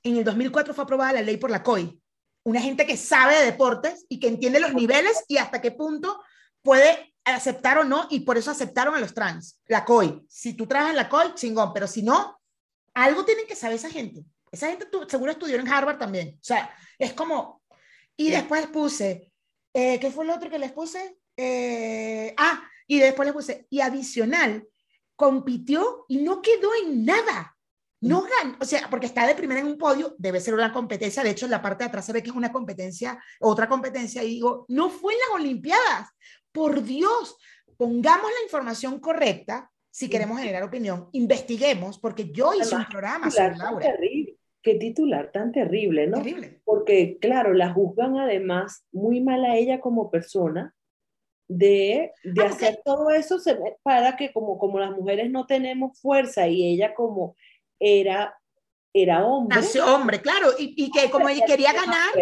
S1: en el 2004 fue aprobada la ley por la COI, una gente que sabe de deportes y que entiende los niveles y hasta qué punto puede aceptar o no, y por eso aceptaron a los trans, la COI. Si tú trabajas en la COI, chingón, pero si no, algo tienen que saber esa gente. Esa gente seguro estudió en Harvard también. O sea, es como... Y después puse, eh, ¿qué fue lo otro que les puse? Eh, ah, y después les puse, y adicional, compitió y no quedó en nada. No gan o sea, porque está de primera en un podio, debe ser una competencia. De hecho, en la parte de atrás se ve que es una competencia, otra competencia. Y digo, no fue en las Olimpiadas. Por Dios, pongamos la información correcta si queremos generar opinión. Investiguemos, porque yo hice un programa sobre Laura.
S2: Terrible. Qué titular tan terrible, ¿no?
S1: Terrible.
S2: Porque, claro, la juzgan además muy mal a ella como persona de, de ah, hacer todo eso para que como, como las mujeres no tenemos fuerza y ella como era, era hombre.
S1: Nació hombre, claro, y, y que como él quería ganar,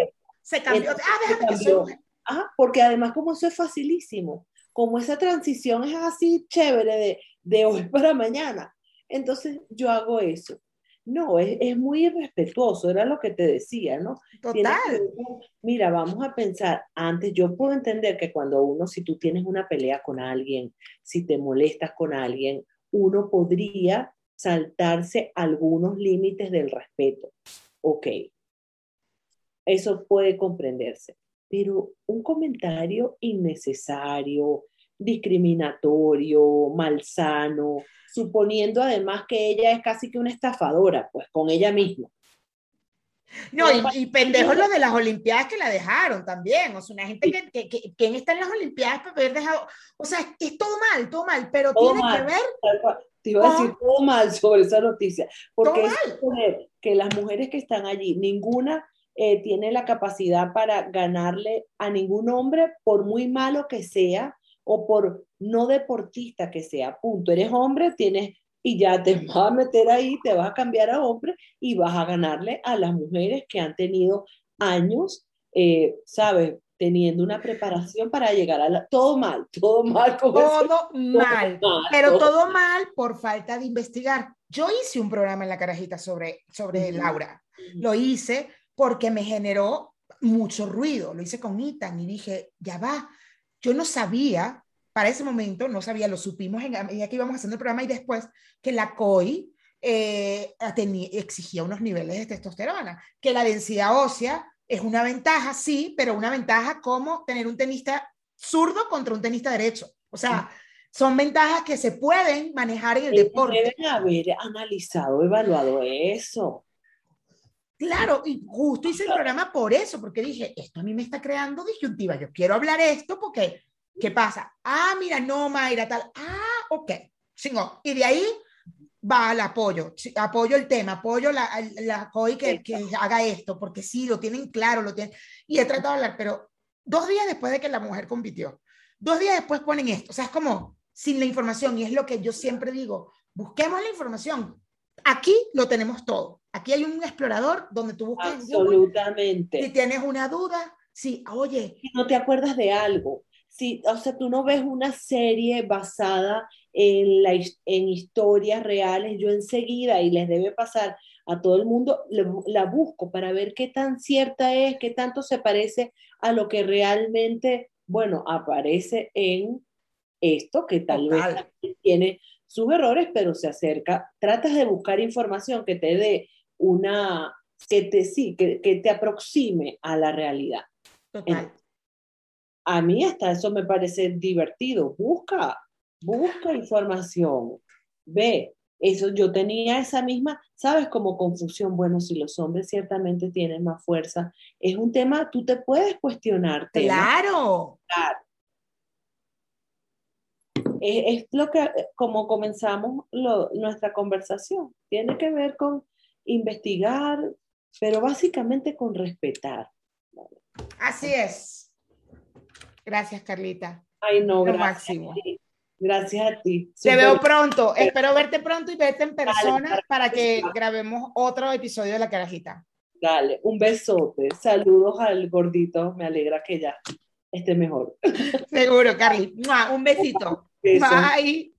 S1: se cambió. ah, déjame que
S2: Ah, porque además como eso es facilísimo, como esa transición es así chévere de, de hoy para mañana, entonces yo hago eso. No, es, es, muy irrespetuoso, era lo que te decía, ¿no?
S1: Total.
S2: mira, vamos a pensar, antes yo puedo entender que cuando uno, si tú tienes una pelea con alguien, si te molestas con alguien, uno podría saltarse algunos límites del respeto. Ok, eso puede comprenderse, pero un comentario innecesario, discriminatorio, malsano, suponiendo además que ella es casi que una estafadora, pues con ella misma.
S1: No, y, pendejos los de las Olimpiadas que la dejaron también. O sea, una gente que, que, que, que está en las Olimpiadas para haber dejado. O sea, es todo mal, todo mal, pero tiene que ver
S2: te iba a decir todo mal sobre esa noticia, porque es que las mujeres que están allí, ninguna eh, tiene la capacidad para ganarle a ningún hombre, por muy malo que sea o por no deportista que sea. Punto. Eres hombre, tienes y ya te vas a meter ahí, te vas a cambiar a hombre y vas a ganarle a las mujeres que han tenido años, eh, ¿sabes? teniendo una preparación para llegar a la... Todo mal, todo mal.
S1: todo, mal, pero todo... mal por falta de investigar. Yo hice un programa en la carajita sobre, sobre Laura. Lo hice porque me generó mucho ruido. Lo hice con Itan y dije, ya va, yo no sabía, para ese momento, no sabía, lo supimos en medida que íbamos haciendo el programa y después que la COI eh, exigía unos niveles de testosterona, que la densidad ósea es una ventaja, sí, pero una ventaja como tener un tenista zurdo contra un tenista derecho. O sea, son ventajas que se pueden manejar en el deporte.
S2: Deben haber analizado, evaluado eso.
S1: Claro, y justo hice el programa por eso, porque dije, esto a mí me está creando disyuntiva, yo quiero hablar esto porque, ¿qué pasa? Ah, mira, no, Mayra, tal. Ah, ok, chingón. Y de ahí va, la apoyo, apoyo el tema, apoyo la, la COI que, que, haga esto, porque sí, lo tienen claro, lo tienen, y he tratado de hablar, pero dos días después de que la mujer compitió, dos días después ponen esto, o sea, es como sin la información, y es lo que yo siempre digo, busquemos la información, aquí lo tenemos todo, aquí hay un explorador donde tú buscas
S2: Absolutamente.
S1: si tienes una duda, sí, oye.
S2: Si no te acuerdas de algo, si, o sea, tú no ves una serie basada en, la, en historias reales, yo enseguida, y les debe pasar a todo el mundo, la busco para ver qué tan cierta es, qué tanto se parece a lo que realmente, bueno, aparece en esto, que tal vez tiene sus errores, pero se acerca. Tratas de buscar información que te dé una, que te, sí, que, que te aproxime a la realidad. Total a mí hasta eso me parece divertido. Busca, busca información, ve. Eso yo tenía esa misma, sabes, como confusión. Bueno, si los hombres ciertamente tienen más fuerza, es un tema, tú te puedes cuestionarte.
S1: Claro.
S2: claro. Es, lo que, como comenzamos nuestra conversación, tiene que ver con investigar, pero básicamente con respetar.
S1: Así es. Gracias, Carlita.
S2: Ay, no, gracias. Gracias a ti.
S1: Te veo pronto. Espero verte pronto y verte en persona para que grabemos otro episodio de La Carajita.
S2: Dale, un besote. Saludos al gordito. Me alegra que ya esté mejor.
S1: Seguro, Carly. Un besito. Bye.